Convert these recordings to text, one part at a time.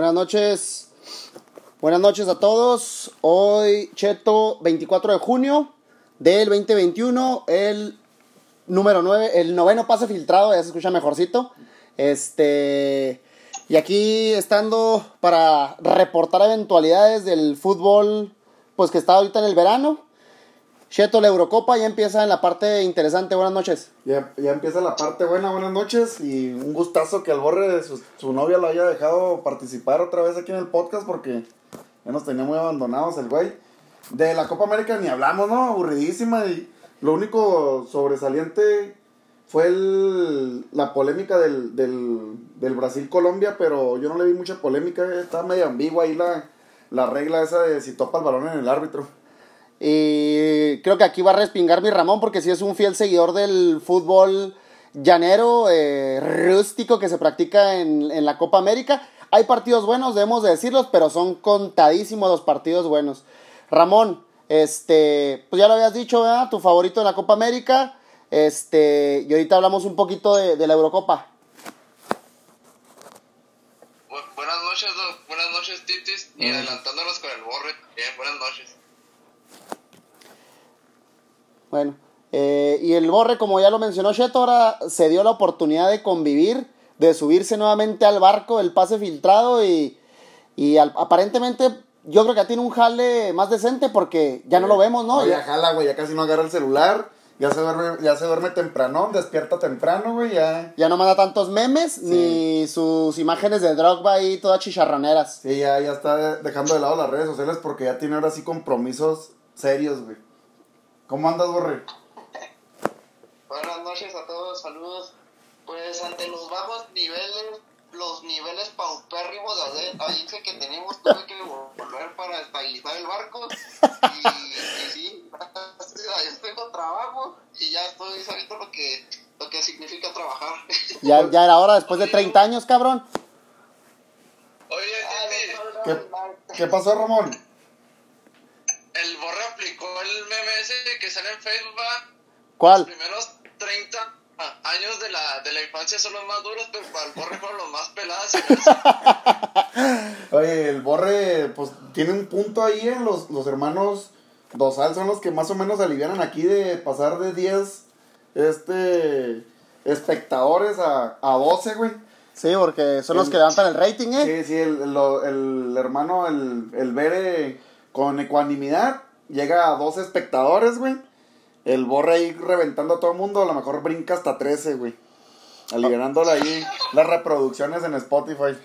Buenas noches. Buenas noches a todos. Hoy, Cheto, 24 de junio del 2021, el número 9, el noveno pase filtrado, ya se escucha mejorcito. Este. Y aquí estando para reportar eventualidades del fútbol, pues que está ahorita en el verano. Cheto, la Eurocopa ya empieza en la parte interesante. Buenas noches. Ya, ya empieza la parte buena, buenas noches. Y un gustazo que al borre su, su novia lo haya dejado participar otra vez aquí en el podcast porque ya nos tenía muy abandonados el güey. De la Copa América ni hablamos, ¿no? Aburridísima. Y lo único sobresaliente fue el, la polémica del, del, del Brasil-Colombia, pero yo no le vi mucha polémica. Estaba medio ambigua ahí la, la regla esa de si topa el balón en el árbitro. Y creo que aquí va a respingar mi Ramón porque sí es un fiel seguidor del fútbol llanero, eh, rústico que se practica en, en, la Copa América. Hay partidos buenos, debemos de decirlos, pero son contadísimos los partidos buenos. Ramón, este, pues ya lo habías dicho, ¿verdad? Tu favorito en la Copa América. Este, y ahorita hablamos un poquito de, de la Eurocopa. buenas noches, buenas noches, Titis. Y adelantándonos con el borre. Bien, buenas noches. Bueno, eh, y el Borre, como ya lo mencionó Cheto, ahora se dio la oportunidad de convivir, de subirse nuevamente al barco, el pase filtrado y, y al, aparentemente yo creo que ya tiene un jale más decente porque ya no lo vemos, ¿no? No, ya jala, güey, ya casi no agarra el celular, ya se duerme, ya se duerme temprano, despierta temprano, güey, ya. Ya no manda tantos memes sí. ni sus imágenes de Drogba ahí todas chicharroneras. Sí, ya, ya está dejando de lado las redes sociales porque ya tiene ahora sí compromisos serios, güey. ¿Cómo andas, Borre? Buenas noches a todos, saludos. Pues ante los bajos niveles, los niveles paupérrimos de audiencia que tenemos, tuve que volver para estabilizar el barco. Y, y sí, yo tengo trabajo y ya estoy sabiendo lo que, lo que significa trabajar. Ya, ya era hora, después de 30 años, cabrón. Oye, ¿Qué, ¿Qué pasó, Ramón? El Borre aplicó el meme ese que sale en Facebook, ¿va? ¿Cuál? Los primeros 30 años de la, de la infancia son los más duros, pero para el Borre fueron los más pelados. Oye, el Borre, pues, tiene un punto ahí en los, los hermanos Dosal, son los que más o menos alivianan aquí de pasar de 10, este, espectadores a, a 12, güey. Sí, porque son el, los que levantan el rating, ¿eh? Sí, sí, el, el, el hermano, el, el Bere con ecuanimidad, llega a 12 espectadores, güey. El borre ahí reventando a todo el mundo, a lo mejor brinca hasta 13, güey. Aliviándole ahí las reproducciones en Spotify.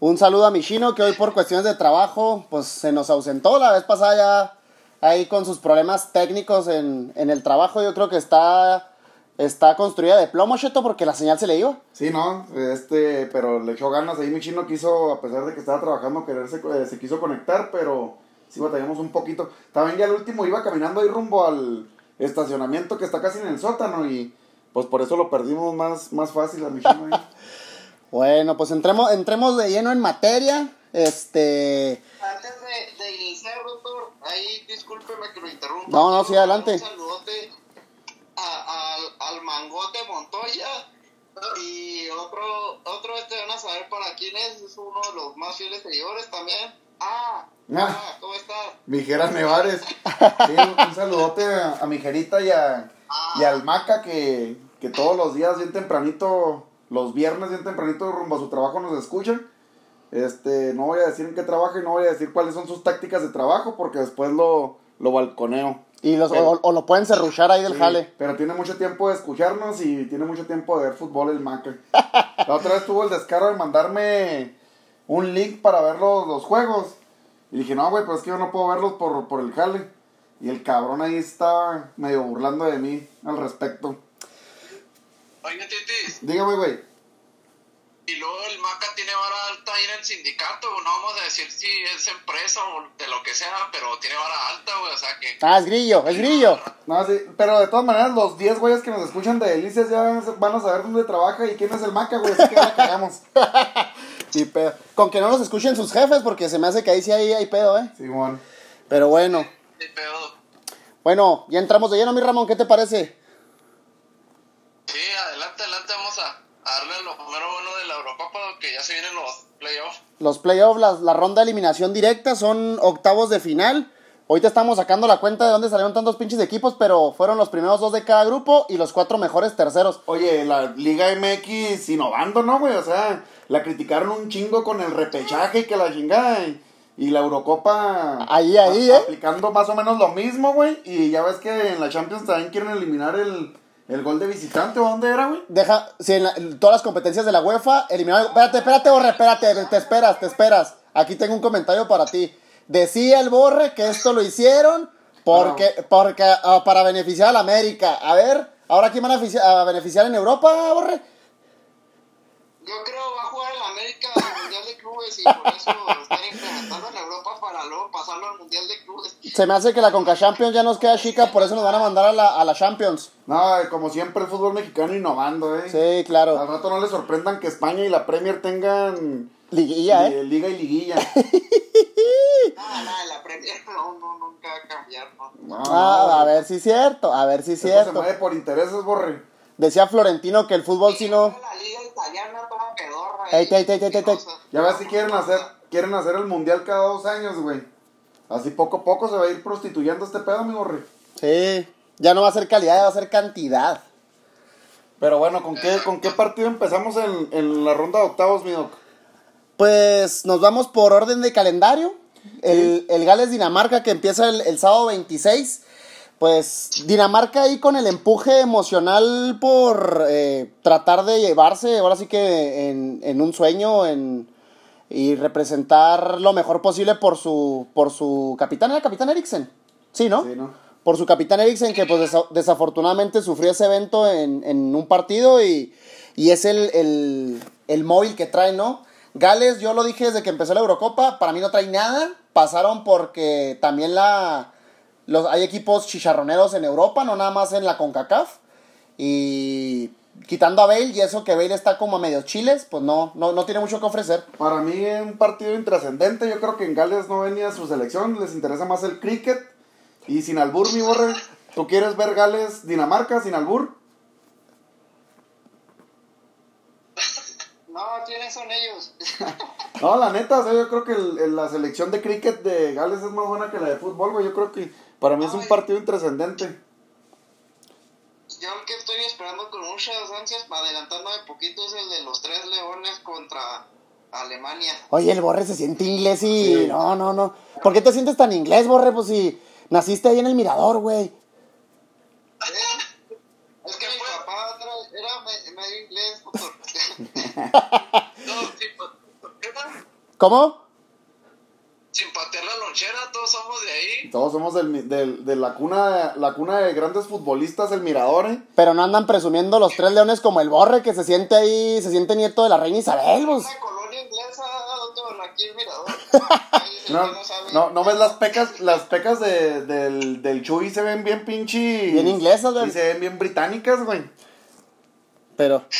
Un saludo a mi chino que hoy por cuestiones de trabajo, pues se nos ausentó la vez pasada ya ahí con sus problemas técnicos en, en el trabajo. Yo creo que está está construida de plomo, Cheto, porque la señal se le iba. Sí, no, este, pero le echó ganas ahí. Mi chino quiso, a pesar de que estaba trabajando, quererse, se quiso conectar, pero sí batallamos un poquito. También ya el último iba caminando ahí rumbo al estacionamiento que está casi en el sótano y pues por eso lo perdimos más, más fácil a mi ahí. bueno, pues entremos, entremos de lleno en materia. Este. Antes de, de iniciar, doctor, ahí discúlpeme que lo interrumpa. No, no, sí, adelante. Un saludote a, a, al Mangote Montoya. Y otro, otro este van a saber para quién es, es uno de los más fieles seguidores también. Ah, ah, ¿cómo estás? Mijeras Nevares. Sí, un saludote a, a Mijerita y, a, ah. y al Maca que, que todos los días, bien tempranito, los viernes, bien tempranito, rumbo a su trabajo nos escuchan. Este, no voy a decir en qué trabaja y no voy a decir cuáles son sus tácticas de trabajo porque después lo, lo balconeo. Y los, pero, o, o, lo pueden serruchar ahí del sí, jale. Pero tiene mucho tiempo de escucharnos y tiene mucho tiempo de ver fútbol el Maca. La otra vez tuvo el descaro de mandarme un link para ver los, los juegos. Y dije, no, güey, pues es que yo no puedo verlos por, por el jale. Y el cabrón ahí está medio burlando de mí al respecto. Oye, Titis. Dígame, güey. Y luego el Maca tiene vara alta ahí en el sindicato, no vamos a decir si es empresa o de lo que sea, pero tiene vara alta, güey, o sea que... Ah, es grillo, es grillo. No, sí, pero de todas maneras los 10 güeyes que nos escuchan de Delicias ya van a saber dónde trabaja y quién es el Maca, güey, así que ya la cagamos. sí, pedo. Con que no nos escuchen sus jefes, porque se me hace que ahí sí hay, hay pedo, ¿eh? Sí, bueno. Pero bueno. Sí, pedo. Bueno, ya entramos de lleno, mi Ramón, ¿qué te parece? Sí, adelante, adelante, vamos a a darle lo primero bueno de la Eurocopa, que ya se vienen los playoffs. Los playoffs, la, la ronda de eliminación directa, son octavos de final. Ahorita estamos sacando la cuenta de dónde salieron tantos pinches equipos, pero fueron los primeros dos de cada grupo y los cuatro mejores terceros. Oye, la Liga MX innovando, ¿no, güey? O sea, la criticaron un chingo con el repechaje y que la chingada. Y, y la Eurocopa. Ahí, ahí, a- ¿eh? Aplicando más o menos lo mismo, güey. Y ya ves que en la Champions también quieren eliminar el, el gol de visitante. ¿O dónde era, güey? Deja, si en, la- en todas las competencias de la UEFA eliminaron. Espérate, espérate, Borre, espérate, te esperas, te esperas. Aquí tengo un comentario para ti. Decía el Borre que esto lo hicieron porque, porque ah, para beneficiar a la América. A ver, ¿ahora quién van a beneficiar en Europa, Borre? Yo creo va a jugar el América al Mundial de Clubes y por eso están implementando en Europa para luego pasarlo al Mundial de Clubes. Se me hace que la Conca Champions ya nos queda chica, por eso nos van a mandar a la, a la Champions. No, como siempre el fútbol mexicano innovando, ¿eh? Sí, Al claro. rato no les sorprendan que España y la Premier tengan Liguilla, li- ¿eh? liga y liguilla. Nada, nada, la Premier no, no, nunca va a cambiar, ¿no? No, Ah, a ver si es cierto, a ver si es Esto se cierto. mueve por intereses, borre. Decía Florentino que el fútbol si no... La liga toma pedorra. Ey, ahí, ey, ey, ey, ey, ey. cosa. Ya ves que quieren hacer, quieren hacer el mundial cada dos años, güey. Así poco a poco se va a ir prostituyendo este pedo, mi borre. Sí, ya no va a ser calidad, ya va a ser cantidad. Pero bueno, ¿con qué, con qué partido empezamos en, en la ronda de octavos, mi doc? Pues nos vamos por orden de calendario. El, el Gales-Dinamarca que empieza el, el sábado 26. Pues Dinamarca ahí con el empuje emocional por eh, tratar de llevarse, ahora sí que en, en un sueño en, y representar lo mejor posible por su, por su capitán, ¿era capitán Eriksen? Sí, ¿no? Sí, ¿no? por su capitán Eriksen, que pues desa- desafortunadamente sufrió ese evento en, en un partido y, y es el, el, el móvil que trae, ¿no? Gales, yo lo dije desde que empezó la Eurocopa, para mí no trae nada, pasaron porque también la, los, hay equipos chicharroneros en Europa, no nada más en la CONCACAF, y quitando a Bale y eso que Bale está como a medios chiles, pues no, no, no tiene mucho que ofrecer. Para mí es un partido intrascendente. Yo creo que en Gales no venía su selección. Les interesa más el cricket. Y sin albur, mi borre. ¿Tú quieres ver Gales, Dinamarca, sin albur? No, ¿quiénes son ellos? No, la neta, o sea, yo creo que el- el- la selección de cricket de Gales es más buena que la de fútbol, güey. Yo creo que para mí es un partido intrascendente. Yo el que estoy esperando con muchas ansias, adelantándome poquito, es el de los tres leones contra Alemania. Oye, el Borre se siente inglés y... Sí. No, no, no. ¿Por qué te sientes tan inglés, Borre? Pues si naciste ahí en el Mirador, güey. Es que mi papá era me- medio inglés. no, sin, pa- ¿Cómo? Todos somos del, de la cuna, la cuna de grandes futbolistas, el Mirador, ¿eh? Pero no andan presumiendo los tres leones como el Borre, que se siente ahí, se siente nieto de la reina Isabel, pues. Una colonia inglesa, doctor, aquí el mirador. No, no ves las pecas, las pecas de, del, del Chuy se ven bien pinche. Bien inglesas, güey. Sí, se ven bien británicas, güey. Pero...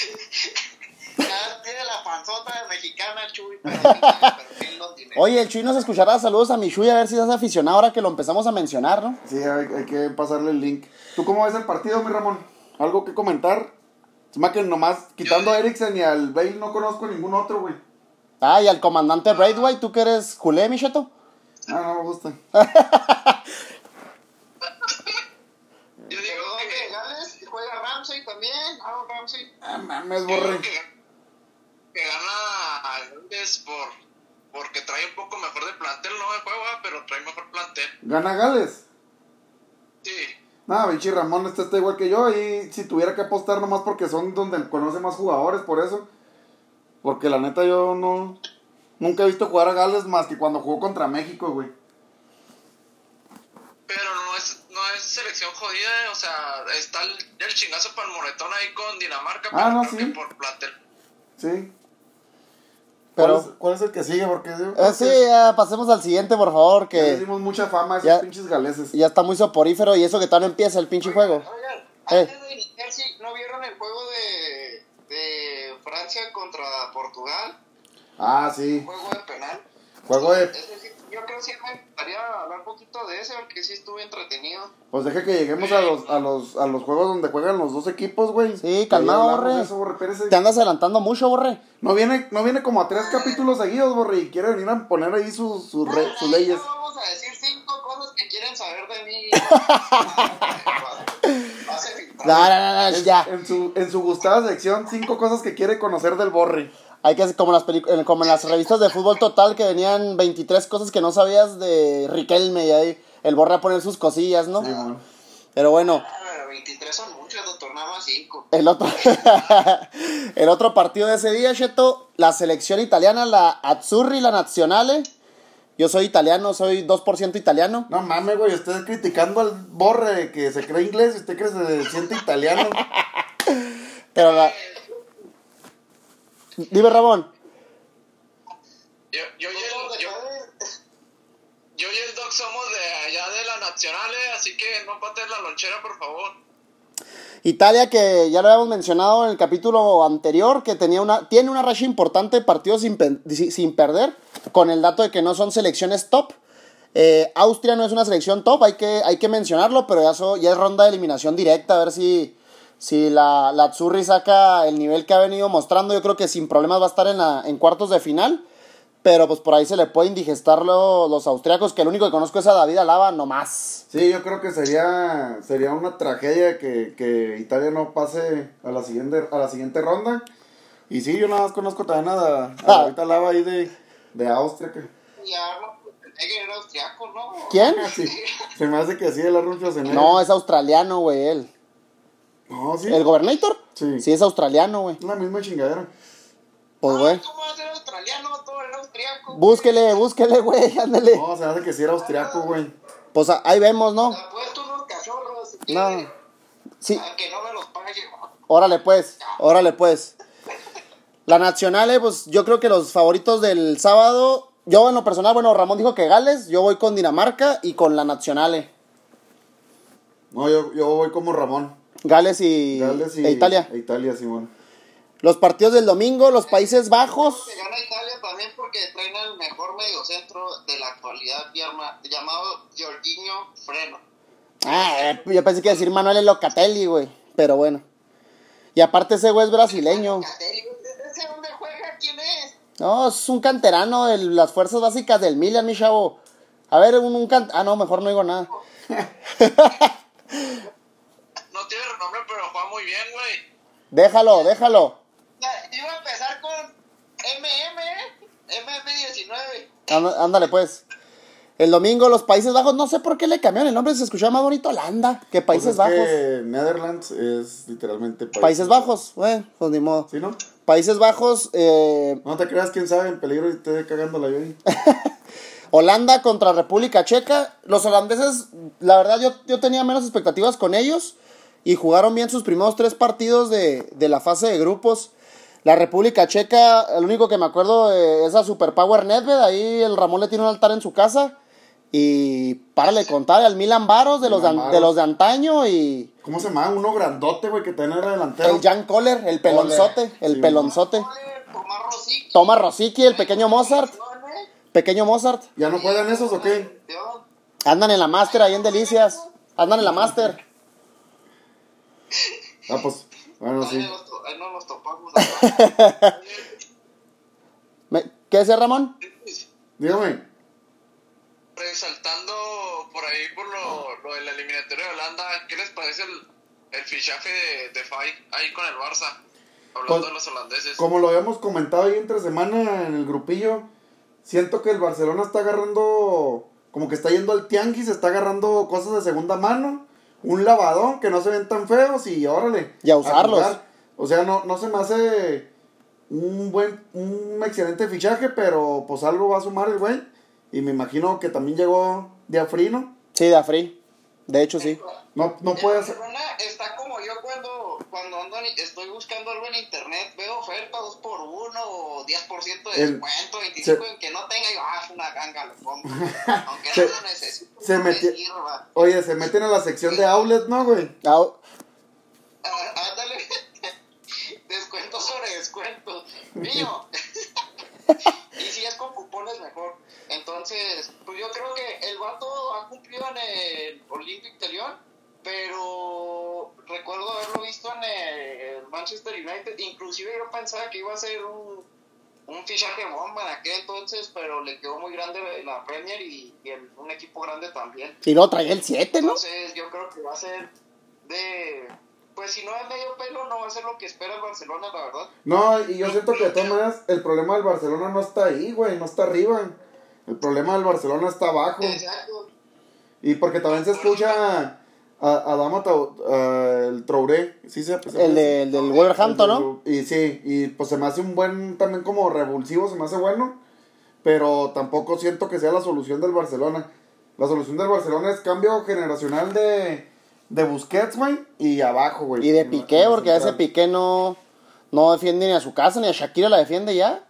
Panzota mexicana, el Chuy, pero tiene. Oye, el Chuy nos escuchará. Saludos a Michuy, a ver si estás aficionado ahora que lo empezamos a mencionar, ¿no? Sí, hay, hay que pasarle el link. ¿Tú cómo ves el partido, mi Ramón? ¿Algo que comentar? Es más que nomás, quitando a Eriksen y al Bale, no conozco ningún otro, güey. Ah, y al comandante Braithwaite, ¿tú que eres culé, Micheto? Ah, no me gusta. Yo digo que Gales juega Ramsey también, Aaron Ramsey. Ah, mames, Yo borre. Que, gana a Gales por, porque trae un poco mejor de plantel, no de juego, ah, pero trae mejor plantel. ¿Gana Gales? Sí. Nada, Vinci Ramón este está igual que yo. Y si tuviera que apostar nomás porque son donde conoce más jugadores, por eso. Porque la neta yo no. Nunca he visto jugar a Gales más que cuando jugó contra México, güey. Pero no es, no es selección jodida, eh, o sea, está el, el chingazo para el moretón ahí con Dinamarca, Ah, pero no, sí. que por plantel. Sí. Pero- ¿Cuál es, cuál es el que sigue? Porque Eh, sí, ya pasemos al siguiente, por favor, ya que dimos mucha fama a esos Ya- pinches galeses. ya está muy soporífero y eso que todavía no empieza el pinche juego. Oigan, Eh. antes de iniciar, sí, ¿no vieron el juego de, de Francia contra Portugal? Ah, sí. Juego de penal. Juego de. Ese sí, yo creo que sí me gustaría hablar un poquito de ese, porque sí estuve entretenido. Pues deja que lleguemos a los, a los, a los juegos donde juegan los dos equipos, güey. Sí, calmado, Borre. eso, Borre, espérese. Te andas adelantando mucho, Borre. No viene, no viene como a tres capítulos seguidos, Borre, y quiere venir a poner ahí sus, sus, re- sus leyes. no vamos a decir cinco cosas que quieren saber de mí. No, no, no, no, ya. En su, en su gustada sección, cinco cosas que quiere conocer del Borre. Hay que hacer como, las eh, como en las revistas de fútbol total que venían 23 cosas que no sabías de Riquelme y ahí el Borre a poner sus cosillas, ¿no? Sí, man. Pero bueno, Ah, pero 23 son muchos, doctor, nada más 5. el otro, el otro partido de ese día, Cheto, la selección italiana, la Azzurri, la Nazionale. Yo soy italiano, soy 2% italiano. No mames, güey, usted criticando al Borre que se cree inglés y usted que se siente italiano. Pero la... Dime, Ramón. Yo, yo, y el, yo, yo y el Doc somos de allá de la Nacional, eh, así que no pates la lonchera, por favor. Italia, que ya lo habíamos mencionado en el capítulo anterior, que tenía una, tiene una racha importante de partidos sin, sin perder, con el dato de que no son selecciones top. Eh, Austria no es una selección top, hay que, hay que mencionarlo, pero ya, so- ya es ronda de eliminación directa, a ver si, si la, la Azzurri saca el nivel que ha venido mostrando. Yo creo que sin problemas va a estar en, la, en cuartos de final, pero pues por ahí se le puede indigestar lo- los austriacos, que el único que conozco es a David Alaba, nomás. Sí, yo creo que sería, sería una tragedia que, que Italia no pase a la siguiente, a la siguiente ronda. Y sí, yo nada más conozco también a, a Ah. David Alaba ahí de, de Austria. Que, Ya, no, Schwarzenegger era austriaco, ¿no? ¿Quién? sí, se me hace que así el Arnold Schwarzenegger. No, es australiano, güey, él. No, sí. ¿El Gobernator? Sí. Sí, es australiano, güey. Es la misma chingadera. Pues, Ah, güey. ¿Cómo va a ser australiano? Todo era austriaco. Búsquele, búsquele, güey, ándale. No, se hace que sí era austriaco, güey. Pues ahí vemos, ¿no? Me ha puesto unos cachorros. si No. Sí, Aunque no me los pague. órale pues, órale pues. La Nacional, pues yo creo que los favoritos del sábado, yo en lo personal, bueno, Ramón dijo que Gales, yo voy con Dinamarca y con la Nacional. No, yo, yo voy como Ramón. Gales y, Gales y e Italia. e Italia, Simón. Los partidos del domingo, los Países Bajos. Se gana Italia también porque traen el mejor mediocentro de la actualidad llama- llamado Jorginho Freno. Ah, eh, yo pensé que iba a decir Manuel Locatelli, güey, pero bueno. Y aparte ese güey es brasileño. ¿Ese dónde juega? ¿Quién es? No, es un canterano de las fuerzas básicas del Milan, mi chavo. A ver, un, un can... Ah, no, mejor no digo nada. Tiene renombre, pero juega muy bien, güey. Déjalo, déjalo. Iba a empezar con MM, ¿eh? MM19. Anda- Ándale, pues. El domingo los Países Bajos, no sé por qué le cambiaron el nombre, se escuchaba más bonito Holanda que Países Pues es Bajos. que Netherlands es literalmente Países Bajos, bueno, pues ni modo. ¿Sí, no? Países Bajos, eh, No te creas, quién sabe, en peligro y esté cagándola yo ahí. Holanda contra República Checa. Los holandeses, la verdad, yo, yo tenía menos expectativas con ellos y jugaron bien sus primeros tres partidos de, de la fase de grupos. La República Checa, el único que me acuerdo eh, es a Superpower Nedved. Ahí el Ramón le tiene un altar en su casa. Y párale de contar al Milan Baros de los de, de los de antaño y ¿Cómo se llama? Uno grandote, güey, que era delantero. el Jan Kohler, el pelonzote, el Sí, pelonzote. Tomás Rosicky. Rosicky, el pequeño Mozart. Pequeño Mozart. ¿Ya no juegan esos o qué? Andan en la Master ahí en Delicias. Andan en la Master. Ah, pues, bueno, sí. ahí no nos topamos. ¿Qué decía Ramón? Dígame. Resaltando por ahí por lo, lo de la eliminatoria de Holanda, ¿qué les parece el, el fichaje de, de Fay ahí con el Barça? Hablando Pues, de los holandeses. Como lo habíamos comentado ahí entre semana en el grupillo, siento que el Barcelona está agarrando, como que está yendo al tianguis, está agarrando cosas de segunda mano, un lavadón que no se ven tan feos y órale. Y a usarlos. O sea, no, no se me hace un buen, un excelente fichaje, pero pues algo va a sumar el güey. Y me imagino que también llegó de Afrino. Sí, de Afri. De hecho, sí. No, no puede ser. Barcelona está como yo cuando, cuando ando en- estoy buscando algo en internet, veo oferta 2 por 1 o 10% de El- descuento, 25 se- en que no tenga, y yo, ah, es una ganga, lo compro. Aunque Se- no lo necesito, se. Oye, se meten a la sección de outlet, ¿no, güey? Ah, Ah, Ándale, descuento sobre descuento. Mío. y si es con cupones mejor. Entonces, pues yo creo que el vato ha cumplido en el Olympic de Lyon, pero recuerdo haberlo visto en el Manchester United. Inclusive yo pensaba que iba a ser un, un fichaje bomba en aquel entonces, pero le quedó muy grande la Premier y, y el- un equipo grande también. Y luego traía el 7, ¿no? Entonces yo creo que va a ser de... Pues si no es medio pelo, no va a ser lo que espera el Barcelona, la verdad. No, y yo siento que de todas maneras el problema del Barcelona no está ahí, güey, no está arriba. El problema del Barcelona está abajo. Exacto. Y porque también se escucha a, a Dama Tau- a el Traoré, ¿sí se se- El, de- el del Wolverhampton, ¿no? Y sí, y pues se me hace un buen, también como revulsivo, se me hace bueno. Pero tampoco siento que sea la solución del Barcelona. La solución del Barcelona es cambio generacional de, de Busquets, güey, y abajo, güey. Y de Piqué, porque a ese. Piqué no, no defiende ni a su casa, ni a Shakira la defiende ya.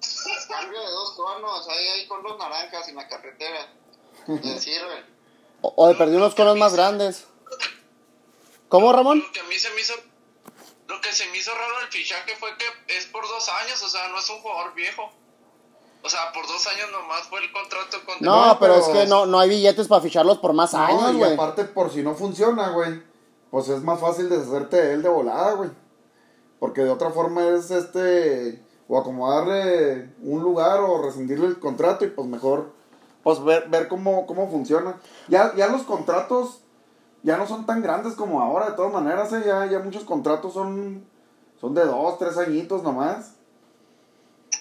Cambio de dos tonos, ahí, ahí con los naranjas en la carretera. Le sirve. O, o de perdió unos conos más grandes. ¿Cómo, Ramón? Lo que a mí se me hizo. Lo que se me hizo raro el fichaje fue que es por dos años, o sea, no es un jugador viejo. O sea, por dos años nomás fue el contrato con. No, No, pero, pero- es que no, no hay billetes para ficharlos por más No, años, güey. aparte, por si no funciona, güey, pues es más fácil deshacerte de él de volada, güey. Porque de otra forma es este. O acomodarle un lugar o rescindirle el contrato y pues mejor. Pues ver, ver cómo, cómo funciona. Ya, ya los contratos ya no son tan grandes como ahora, de todas maneras, ¿eh? ya, ya muchos contratos son, son de dos, tres añitos nomás.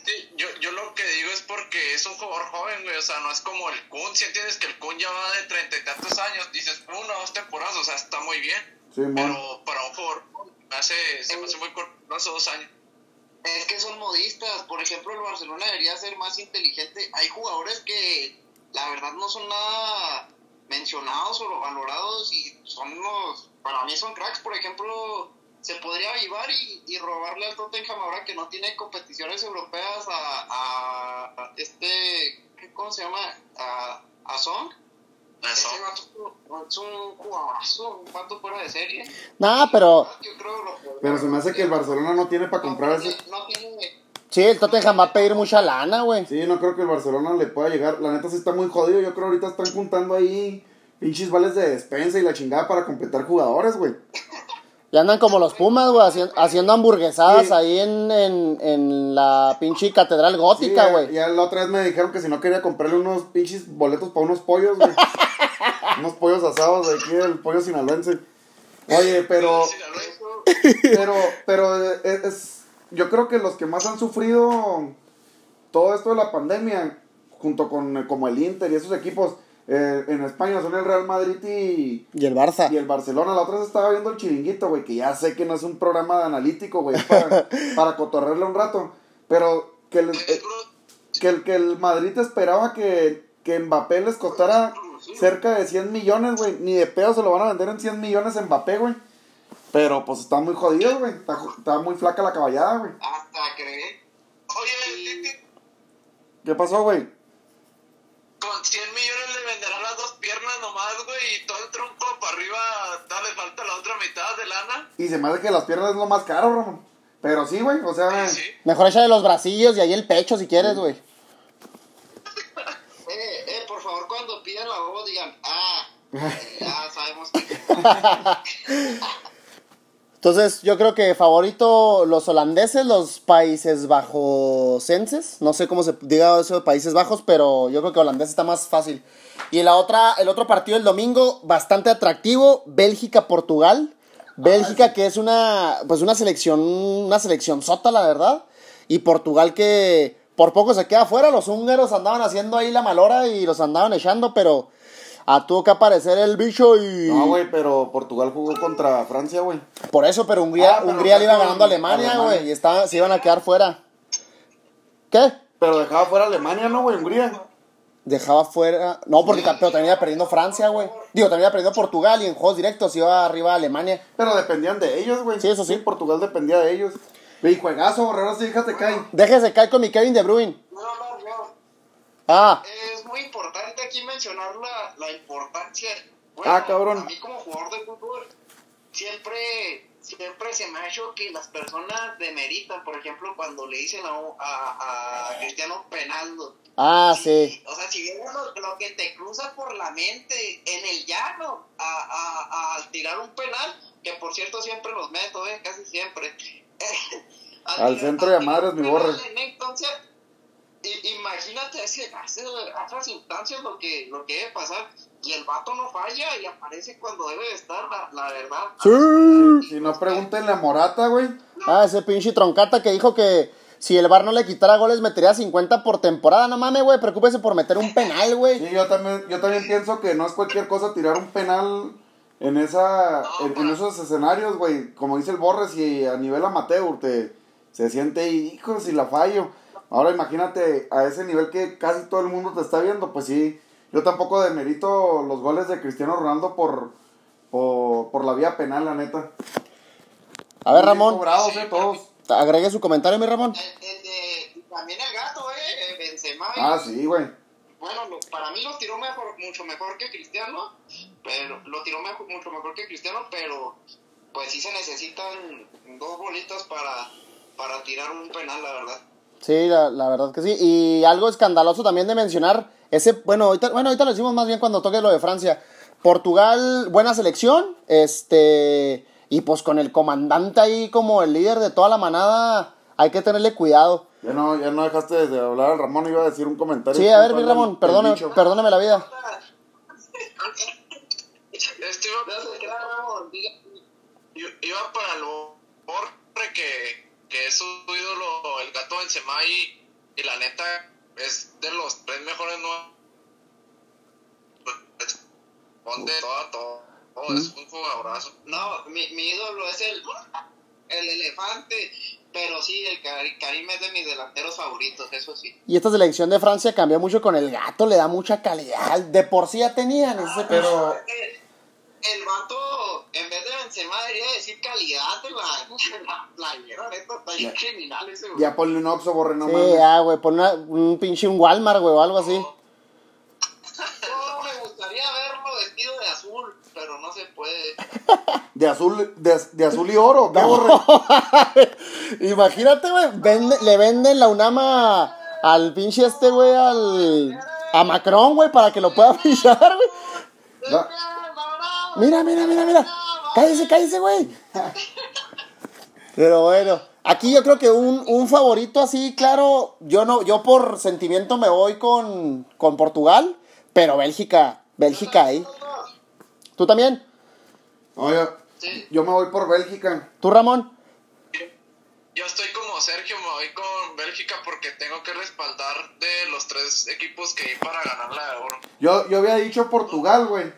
Sí, yo, yo lo que digo es porque es un jugador joven, güey. O sea, no es como el Kun. Si entiendes que el Kun ya va de treinta y tantos años, dices una o dos temporadas, o sea, está muy bien. Sí. Pero para un jugador, me hace, se me hace muy corto, hace dos años. Es que son modistas. Por ejemplo, el Barcelona debería ser más inteligente. Hay jugadores que la verdad no son nada mencionados o valorados y son los, para mí son cracks. Por ejemplo, se podría avivar y, y robarle al Tottenham ahora que no tiene competiciones europeas a, a- este, ¿qué- ¿cómo se llama? A, a Song. Eso. Ese vato es un jugadorazo, un vato fuera de serie. Nah, pero Yo creo lo- Pero se me hace que el Barcelona no tiene para comprar ese. No tiene sí, el Tottenham va a pedir mucha lana, güey. Sí, no creo que el Barcelona le pueda llegar. La neta sí está muy jodido. Yo creo ahorita están juntando ahí pinches vales de despensa y la chingada para completar jugadores, güey. Ya andan como los Pumas, güey, haciendo, haciendo hamburguesadas Sí. ahí en, en, en la pinche catedral Sí, gótica, güey. Ya, la otra vez me dijeron que si no quería comprarle unos pinches boletos para unos pollos, güey. unos pollos asados de aquí del pollo sinaloense. Oye, pero, pero, pero es, es- yo creo que los que más han sufrido todo esto de la pandemia, junto con como el Inter y esos equipos eh, en España son el Real Madrid y, Y el Barça. Y el Barcelona, la otra vez estaba viendo el chiringuito, güey, que ya sé que no es un programa de analítico, güey, para, para cotorrearle un rato. Pero que el, eh, que el, que el Madrid esperaba que, que Mbappé les costara cerca de 100 millones, güey. Ni de pedo se lo van a vender en 100 millones en Mbappé, güey. Pero pues está muy jodido, güey. Está, está muy flaca la caballada, güey. hasta creer. Oye, Titi, ¿Qué pasó, güey? con 100 millones le venderán las dos piernas nomás, güey, y todo el tronco para arriba, dale falta la otra mitad de lana. Y se me hace que las piernas es lo más caro, Ramón. Pero sí, güey, o sea... Sí, sí. Mejor échale los bracillos y ahí el pecho si quieres, güey. Eh, eh, por favor, cuando pidan la voz digan, ah, ya sabemos que... Entonces, yo creo que favorito los holandeses, los Países Bajosenses. No sé cómo se diga eso de Países Bajos, pero yo creo que holandés está más fácil. Y la otra, el otro partido el domingo, bastante atractivo, Bélgica-Portugal. Bélgica, que es una, pues una selección, una selección sota, la verdad. Y Portugal que por poco se queda afuera. Los húngaros andaban haciendo ahí la malora y los andaban echando, pero ah, tuvo que aparecer el bicho y... No, güey, pero Portugal jugó contra Francia, güey. Por eso, pero Hungría, Ah, pero Hungría le iba ganando a Alemania, güey, y estaba, se iban a quedar fuera. ¿Qué? Pero dejaba fuera Alemania, ¿no, güey? Hungría. Dejaba fuera. No, porque pero también iba perdiendo Francia, güey. Digo, también iba perdiendo Portugal y en juegos directos iba arriba Alemania. Pero dependían de ellos, güey. Sí, eso sí. Portugal dependía de ellos. Y juegazo, ahora sí, fíjate, cae. Déjese caer con mi Kevin De no, no. Ah, Es muy importante aquí mencionar la, la importancia. Bueno, Ah, cabrón. A mí como jugador de fútbol, siempre siempre se me ha hecho que las personas demeritan, por ejemplo, cuando le dicen a, a, a Cristiano Penaldo. Ah, sí. O sea, si vieras lo, lo, que te cruza por la mente en el llano a, a, tirar un penal, que por cierto siempre los meto, ¿eh? casi siempre. Al centro de madres, mi borre. Entonces, imagínate ese, esas instancias lo que, lo que debe pasar. Y el vato no falla y aparece cuando debe de estar, la, la verdad. Sí. Si no, pregúntenle a Morata, güey. Ah, ese pinche troncata que dijo que si el bar no le quitara goles metería 50 por temporada. No mames, güey, preocúpese por meter un penal, güey. Sí, yo también, yo también pienso que no es cualquier cosa tirar un penal en esa en, esos escenarios, güey. Como dice el Borres, y a nivel amateur te se siente, hijo, si la fallo. Ahora imagínate a ese nivel que casi todo el mundo te está viendo, pues sí, yo tampoco demerito los goles de Cristiano Ronaldo por, por, la vía penal, la neta. A ver, Ramón. Cobrados, eh, todos. Agregue su comentario, mi Ramón. El, de, también el gato, eh, Benzema. Ah, sí, güey. Bueno, para mí lo tiró mejor, mucho mejor que Cristiano, pero lo tiró mejor, mucho mejor que Cristiano, pero pues sí se necesitan dos bolitas para, para tirar un penal, la verdad. Sí, la, la verdad que sí. Y algo escandaloso también de mencionar ese, bueno, ahorita, bueno, ahorita lo decimos más bien cuando toque lo de Francia. Portugal, buena selección, este, y pues con el comandante ahí como el líder de toda la manada, hay que tenerle cuidado. Ya no, ya no dejaste de hablar al Ramón, iba a decir un comentario. Sí, a ver, mi Ramón, perdóname, perdóname la vida. Iba para lo que, que es su ídolo, el gato Benzema, y, y la neta, es de los tres mejores no responde todo, todo, todo es un jugadorazo. No, mi, mi ídolo es el, el elefante, pero sí, el Karim es de mis delanteros favoritos, eso sí. Y esta selección de Francia cambió mucho con el gato, le da mucha calidad. De por sí ya tenían ese pero el vato, en vez de Benzema, debería decir calidad de la, la playera, neta, está bien criminal ese, güey. Ya ponle un Oxxo, borre, no Sí, ya, güey, pon un pinche un Walmart, güey, o algo así. No, me gustaría verlo vestido de azul, pero no se puede. ¿De azul, de, de azul y oro? ¿Qué, borre? Imagínate, güey, le venden la UNAMA al pinche este, güey, al... A Macron, güey, para que lo pueda fichar, güey. Mira, mira, mira, mira. Cállese, cállese, güey. Pero bueno, aquí yo creo que un, un, favorito así, claro, yo no, yo por sentimiento me voy con, con Portugal, pero Bélgica, Bélgica ahí. ¿Tú también? Oye, yo me voy por Bélgica. ¿Tú, Ramón? Yo estoy como Sergio, me voy con Bélgica porque tengo que respaldar de los tres equipos que hay para ganar la de oro. Yo, yo había dicho Portugal, güey.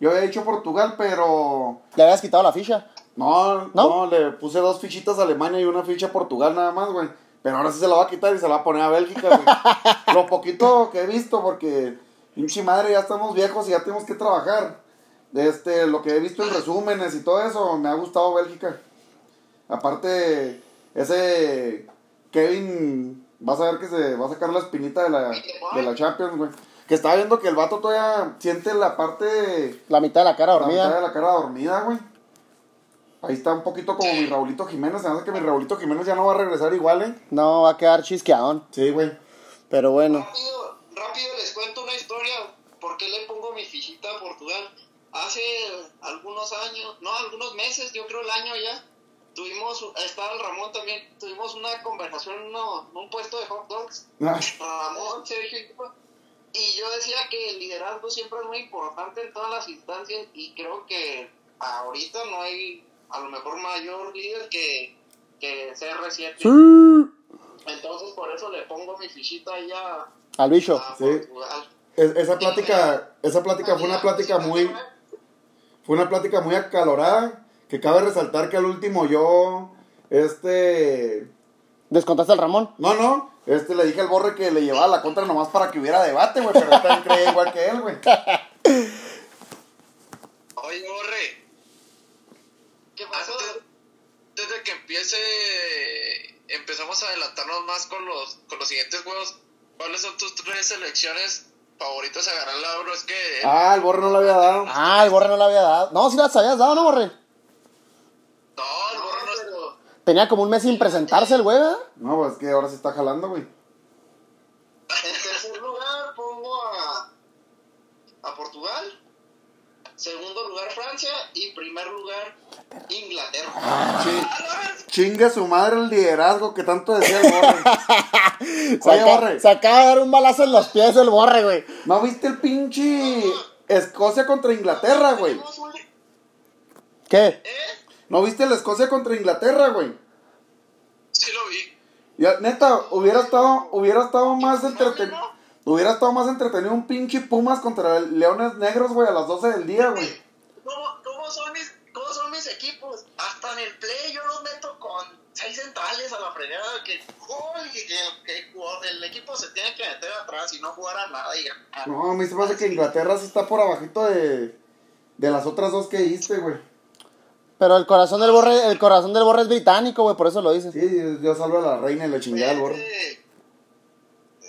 Yo había dicho Portugal, pero. ¿Le habías quitado la ficha? No, no, le puse dos fichitas a Alemania y una ficha a Portugal nada más, güey. Pero ahora sí se la va a quitar y se la va a poner a Bélgica, güey. Lo poquito que he visto, porque pinche madre, ya estamos viejos y ya tenemos que trabajar. Este, lo que he visto en resúmenes y todo eso, me ha gustado Bélgica. Aparte, ese Kevin, vas a ver que se va a sacar la espinita de la, de la Champions, güey. Que estaba viendo que el vato todavía siente la parte. La mitad de la cara dormida. La mitad de la cara dormida, güey. Ahí está un poquito como mi Raulito Jiménez. Se me hace que mi Raulito Jiménez ya no va a regresar igual, ¿eh? No, va a quedar chisqueadón. Sí, güey. Pero bueno. Rápido, rápido les cuento una historia. ¿Por qué le pongo mi fichita a Portugal? Hace algunos años, no, algunos meses, yo creo el año ya, tuvimos, estaba el Ramón también, tuvimos una conversación en un puesto de hot dogs. Ah. Ramón, Sergio y y yo decía que el liderazgo siempre es muy importante en todas las instancias y creo que ahorita no hay a lo mejor mayor líder que, que CR7. Sí. Entonces por eso le pongo mi fichita ahí a, al bicho. sí. esa plática, esa plática fue una plática muy fue una plática muy acalorada que cabe resaltar que al último yo este ¿Descontaste al Ramón? No, no. Este le dije al borre que le llevaba la contra nomás para que hubiera debate, güey. Pero él también creía igual que él, güey. Oye, borre. ¿Qué pasó? Desde que empiece. Empezamos a adelantarnos más con los, con los siguientes juegos. ¿Cuáles son tus tres selecciones favoritas a ganar la Euro? Es que. Ah, el borre no la había dado. Ah, el borre no la había dado. No, si las habías dado, ¿no, borre? Tenía como un mes sin presentarse el güey, ¿verdad? No, pues es que ahora sí está jalando, güey. En tercer lugar pongo a, a Portugal. Segundo lugar Francia. Y primer lugar Inglaterra. Chi- Chingue su madre el liderazgo que tanto decía el borre. Se, Oye, acaba- Borre. se acaba de dar un balazo en los pies el borre, güey. ¿No viste el pinche Escocia contra Inglaterra, güey? Un ¿Qué? ¿Eh? ¿No viste el Escocia contra Inglaterra, güey? Ya, neta, hubiera estado, hubiera estado más ¿No, entretenido. Hubiera estado más entretenido un pinche Pumas contra el Leones Negros, güey, a las 12 del día, güey. ¿Cómo, cómo son mis, ¿Cómo son mis equipos? Hasta en el play yo los meto con seis centrales a la fregada. Que, que, el equipo se tiene que meter atrás y no jugar a nada. Y ganar. No, a mí se me hace que Inglaterra sí está por abajito de, de las otras dos que diste, güey. Pero el corazón del borre, el corazón del borre es británico, güey, por eso lo dices. Sí, yo salvo a la reina y la chingada al borre.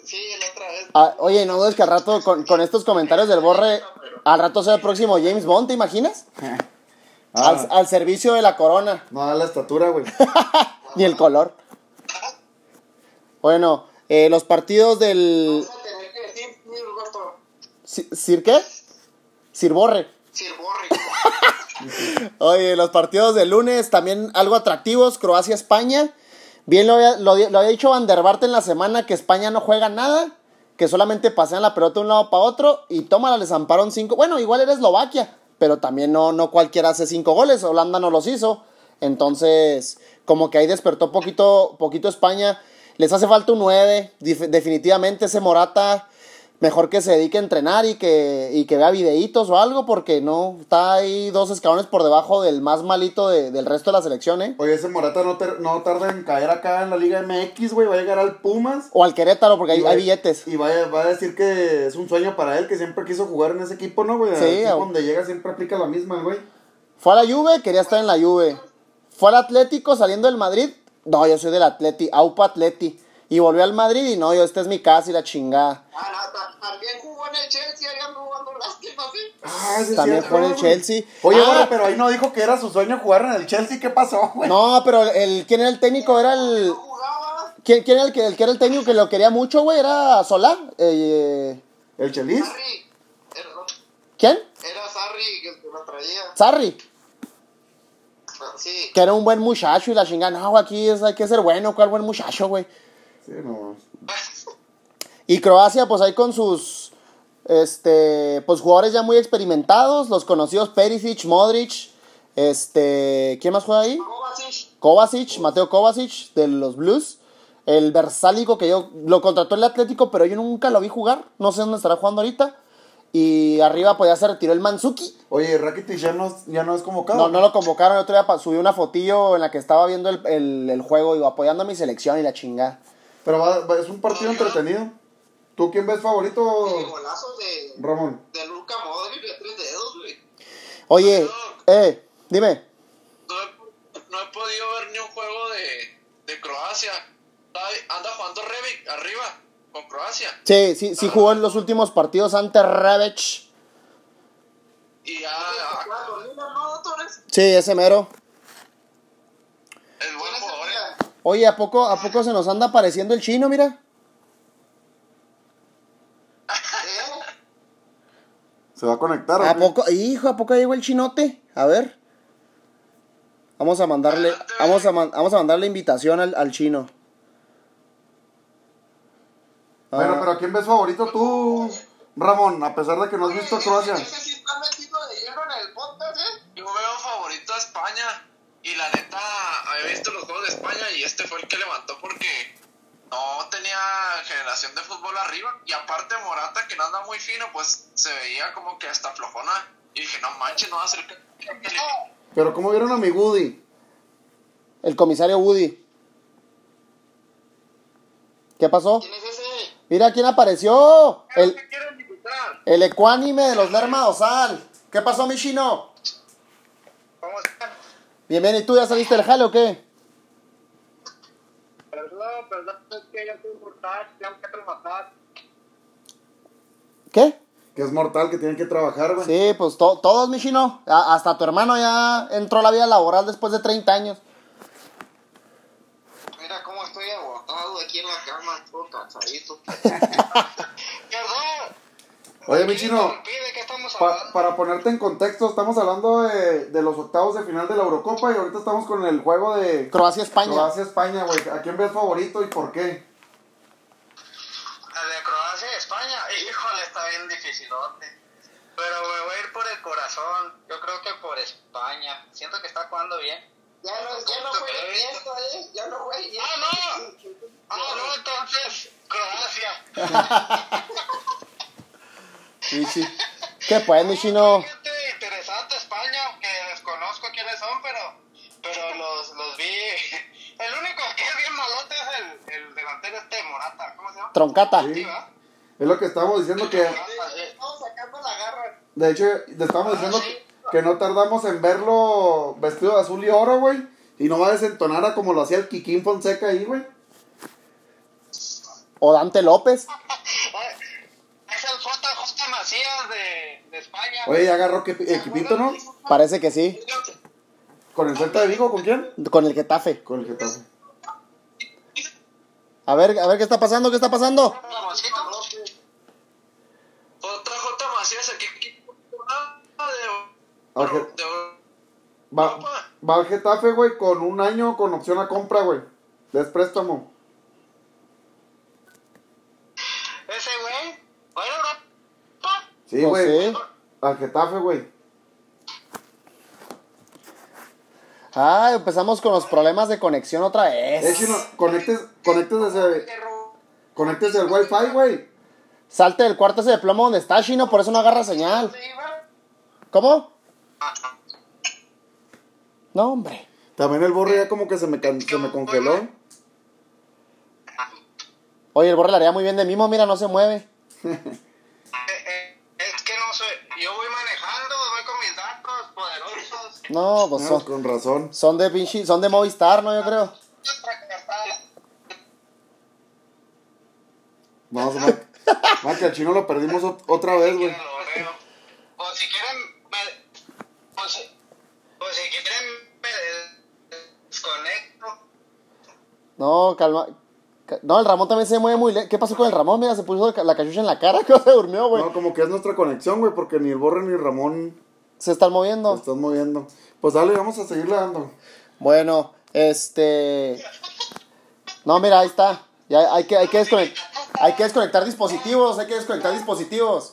Sí, la otra vez. Ah, oye, no dudes que al rato, con, con estos comentarios del borre, al rato sea el próximo James Bond, ¿te imaginas? Al, Ah, al servicio de la corona. no da la estatura, güey. Ni el color. Bueno, eh, los partidos del... Vamos a tener que decir Sir Roberto. ¿Sir Sir qué? Sir Borre. Sir Borre. Oye, los partidos del lunes también algo atractivos, Croacia-España. Bien lo había, dicho Van en la semana que España no juega nada, que solamente pasean la pelota de un lado para otro y tómala, les amparon cinco. Bueno, igual era Eslovaquia, pero también no, no cualquiera hace cinco goles, Holanda no los hizo. Entonces, como que ahí despertó poquito, poquito España. Les hace falta un 9, dif- definitivamente ese Morata mejor que se dedique a entrenar y que, y que vea videitos o algo, porque no, está ahí dos escalones por debajo del más malito de- del resto de la selección, ¿eh? Oye, ese Morata no, ter- no tarda en caer acá en la Liga MX, güey. Va a llegar al Pumas. O al Querétaro, porque hay, va- hay billetes. Y va, a- va a decir que es un sueño para él, que siempre quiso jugar en ese equipo, ¿no, güey? Sí, a- donde llega siempre aplica la misma, güey. Fue a la Juve, quería estar en la Juve. Fue al Atlético saliendo del Madrid. No, yo soy del Atleti, Aupa Atleti. Y volvió al Madrid y no, yo, esta es mi casa y la chingada. Ah, también jugó en el Chelsea, ahí ando jugando lástima, ¿sí? Ah, sí También jugó en el. Chelsea. Oye, Ah. Borre, pero ahí no dijo que era su sueño jugar en el Chelsea. ¿Qué pasó, güey? No, pero el, ¿quién era el técnico? Era el... ¿Quién, quién era el que, el que era el técnico que lo quería mucho, güey? Era Solá. Eh, ¿El Chelis? Sarri. ¿Quién? era Sarri el que lo traía. Sarri. Sí. Que era un buen muchacho y la chingada. No, güey, aquí es, hay que ser bueno. ¿Cuál buen muchacho, güey? Sí, no. Y Croacia, pues ahí con sus este, pues jugadores ya muy experimentados, los conocidos Perisic, Modric, este, ¿quién más juega ahí? Kovacic. Kovacic, Mateo Kovacic de los Blues, el Versálico que yo lo contrató el Atlético, pero yo nunca lo vi jugar, no sé dónde estará jugando ahorita. Y arriba pues ya se retiró el Manzuki. Oye, Rakitic ya no, ya no es convocado. No, no lo convocaron, el otro día subí una fotillo en la que estaba viendo el, el, el juego y apoyando a mi selección y la chingada. Pero va- va- es un partido entretenido. ¿Tú quién ves favorito, Y golazos de, Ramón? de Luca Modric de tres dedos, güey. Oye, eh, dime. No he, no he podido ver ni un juego de, de Croacia. Anda jugando Rebic arriba con Croacia. Sí, sí, sí jugó en los últimos partidos ante Rebec. Y ya ¿no? Sí, ese mero. es buen ¿Quién es el jugador. ¿eh? día? Oye, ¿a poco, ¿a poco se nos anda apareciendo el chino, mira? ¿Se va a conectar ¿A poco? Hijo, ¿a poco llegó el chinote? A ver. Vamos a mandarle, vamos a, man- vamos a mandarle invitación al, al chino. Bueno, Ah. pero ¿quién ves favorito tú, Ramón? A pesar de que no has visto a Croacia. Ese sí está metido de lleno en el podcast, ¿eh? Yo veo favorito a España. Y la neta, los juegos de España y este fue el que levantó porque no tenía generación de fútbol arriba. Y aparte Morata, que no anda muy fino, pues se veía como que hasta flojona. Y dije, no manches, no va a ser que... Pero ¿cómo vieron a mi Woody? El comisario Woody. ¿Qué pasó? ¿Quién es ese? Mira quién apareció. El, el ecuánime de los Lerma Dosal. ¿Qué pasó, mi chino? ¿Cómo están? Bien, bien, ¿y tú ya saliste del jale o qué? verdad es que ella es mortal, que que trabajar. ¿Qué? Que es mortal, que tienen que trabajar, güey. Sí, pues to todos, mi chino. A hasta tu hermano ya entró a la vida laboral después de 30 años. Mira cómo estoy agotado aquí en la cama, todo cansadito. Perdón. Oye, mi chino, ¿De qué estamos pa- hablando? para ponerte en contexto, estamos hablando de, de los octavos de final de la Eurocopa y ahorita estamos con el juego de Croacia-España. Croacia-España, güey. ¿A quién ves favorito y por qué? El de Croacia y España, híjole, está bien dificilote. Pero me voy a ir por el corazón. Yo creo que por España. Siento que está jugando bien. Ya no, ya no fue Iniesta, ¿eh? Ya no fue Iniesta. ¡Ah, no! ¡Ah, no! Entonces, Croacia. Michi. ¿Qué pues, mi chino? Gente interesante España, aunque desconozco quiénes son, pero, pero los, los vi. El único que es bien malote es el, el delantero este Morata. ¿Cómo se llama? Troncata. Sí. Sí. Es lo que estábamos diciendo que, Estamos sacando la garra. de hecho, le estábamos diciendo que no tardamos en verlo vestido de azul y oro, güey. Y no va a desentonar a como lo hacía el Kikín Fonseca ahí, güey. O Dante López. Macías de, de España. Oye, ya agarró que, equipito, ¿no? Parece que sí. ¿Con el Celta de Vigo? ¿Con quién? Con el Getafe. Con el Getafe. A ver, a ver qué está pasando, qué está pasando. Otra J Macías aquí. Va, va al Getafe, güey, con un año con opción a compra, güey. Es préstamo. Ese güey. Bueno, Europa. Sí, güey. Al Getafe, güey. Ah, empezamos con los problemas de conexión otra Eh, vez. chino, conectes, conectes desde, conectes el wifi, güey. Salte del cuarto ese de plomo donde está, chino, por eso no agarra señal. ¿Cómo? No, hombre. También el borre ya como que se me, can- se me congeló. Oye, el borre la haría muy bien de mimo, mira, no se mueve. Yo voy manejando, voy con mis datos poderosos. No, pues Ah, son, con razón. son de pinche, son de Movistar, ¿no? Yo creo. Vamos a ver. Ah, que al chino lo perdimos ot- otra vez, güey. O si quieren, me, o, si, o si quieren, me desconecto. No, calma. No, el Ramón también se mueve muy lento. ¿Qué pasó con el Ramón? Mira, se puso la cachucha en la cara, que se durmió, güey. No, como que es nuestra conexión, güey, porque ni el borre ni Ramón Se están se moviendo. están moviendo. Pues dale, vamos a seguirle dando. Bueno, este. No, mira, ahí está. Ya hay que, hay que. Hay que desconectar dispositivos, hay que desconectar dispositivos.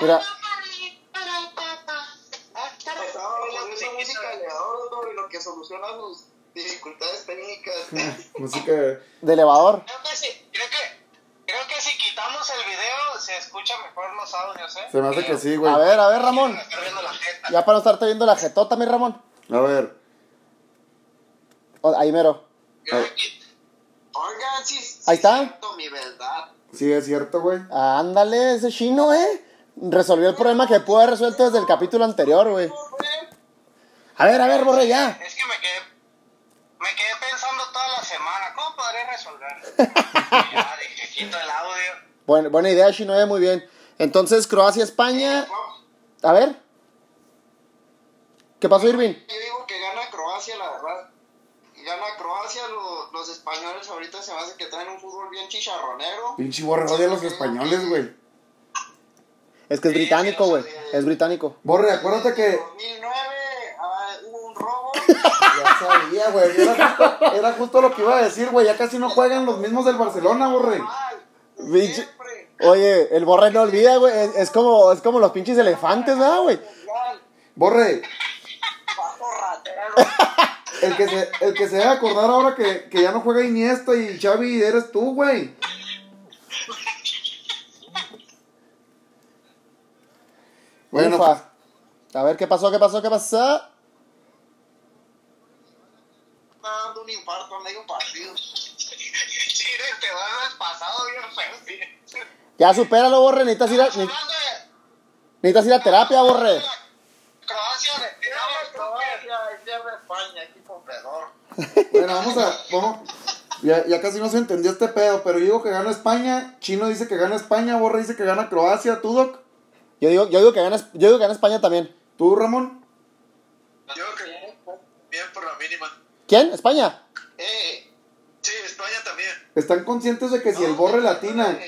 Mira, Estaba poniendo música elevador sobre lo que soluciona sus dificultades técnicas. Música. de elevador. Creo que sí, creo que, creo que si quitamos el video se escucha mejor los audios, ¿eh? Se me hace que sí, güey. A ver, a ver, Ramón. Me está viendo la jeta. Ya para no estarte viendo la jetota, mi Ramón. A ver. Ahí mero. Oigan, sí, sí Ahí está. es cierto, mi verdad. Sí, es cierto, güey. Ándale, ese chino, ¿eh? Resolvió el problema que pudo haber resuelto desde el capítulo anterior, güey. A ver, a ver, borre ya. Es que me quedé, me quedé pensando toda la semana, ¿cómo podré resolver? Y ya dije, quito el audio. Buena, buena idea, chino, eh, muy bien. Entonces, Croacia-España. A ver. ¿Qué pasó, Irving? Yo digo que gana Croacia, la verdad. Gana Croacia, lo- los españoles ahorita se me hace que traen un fútbol bien chicharronero. Pinche borre odia a los españoles, güey. Es que es británico, güey. Es británico. Borre, acuérdate que. 2009 ah, hubo un robo. Ya sabía, güey. Era justo, era justo lo que iba a decir, güey. Ya casi no juegan los mismos del Barcelona, borre. Pinche- siempre. Oye, el borre no olvida, güey. Es, es como, es como los pinches elefantes, ¿verdad, güey? Borre, ratero. el que se, el que se debe acordar ahora que, que ya no juega Iniesta y Xavi eres tú, güey. Bueno, pues, Ufa. A ver, ¿qué pasó? ¿Qué pasó? ¿Qué pasó? está dando un infarto a medio partido. Sí, te va el pasado bien feo, sí. Ya supéralo, borre. Necesitas ir a, necesitas ir a terapia, borre. Croacia, retiramos Croacia, España, equipo pedor. bueno, vamos a. Vamos. Ya, ya casi no se entendió este pedo, pero yo digo que gana España. Chino dice que gana España. Borre dice que gana Croacia. ¿Tú, Doc? Yo digo, yo digo que gana, yo digo que gana España también. ¿Tú, Ramón? Yo creo que bien por la mínima. ¿Quién? ¿España? Eh, están conscientes de que si el borre latina,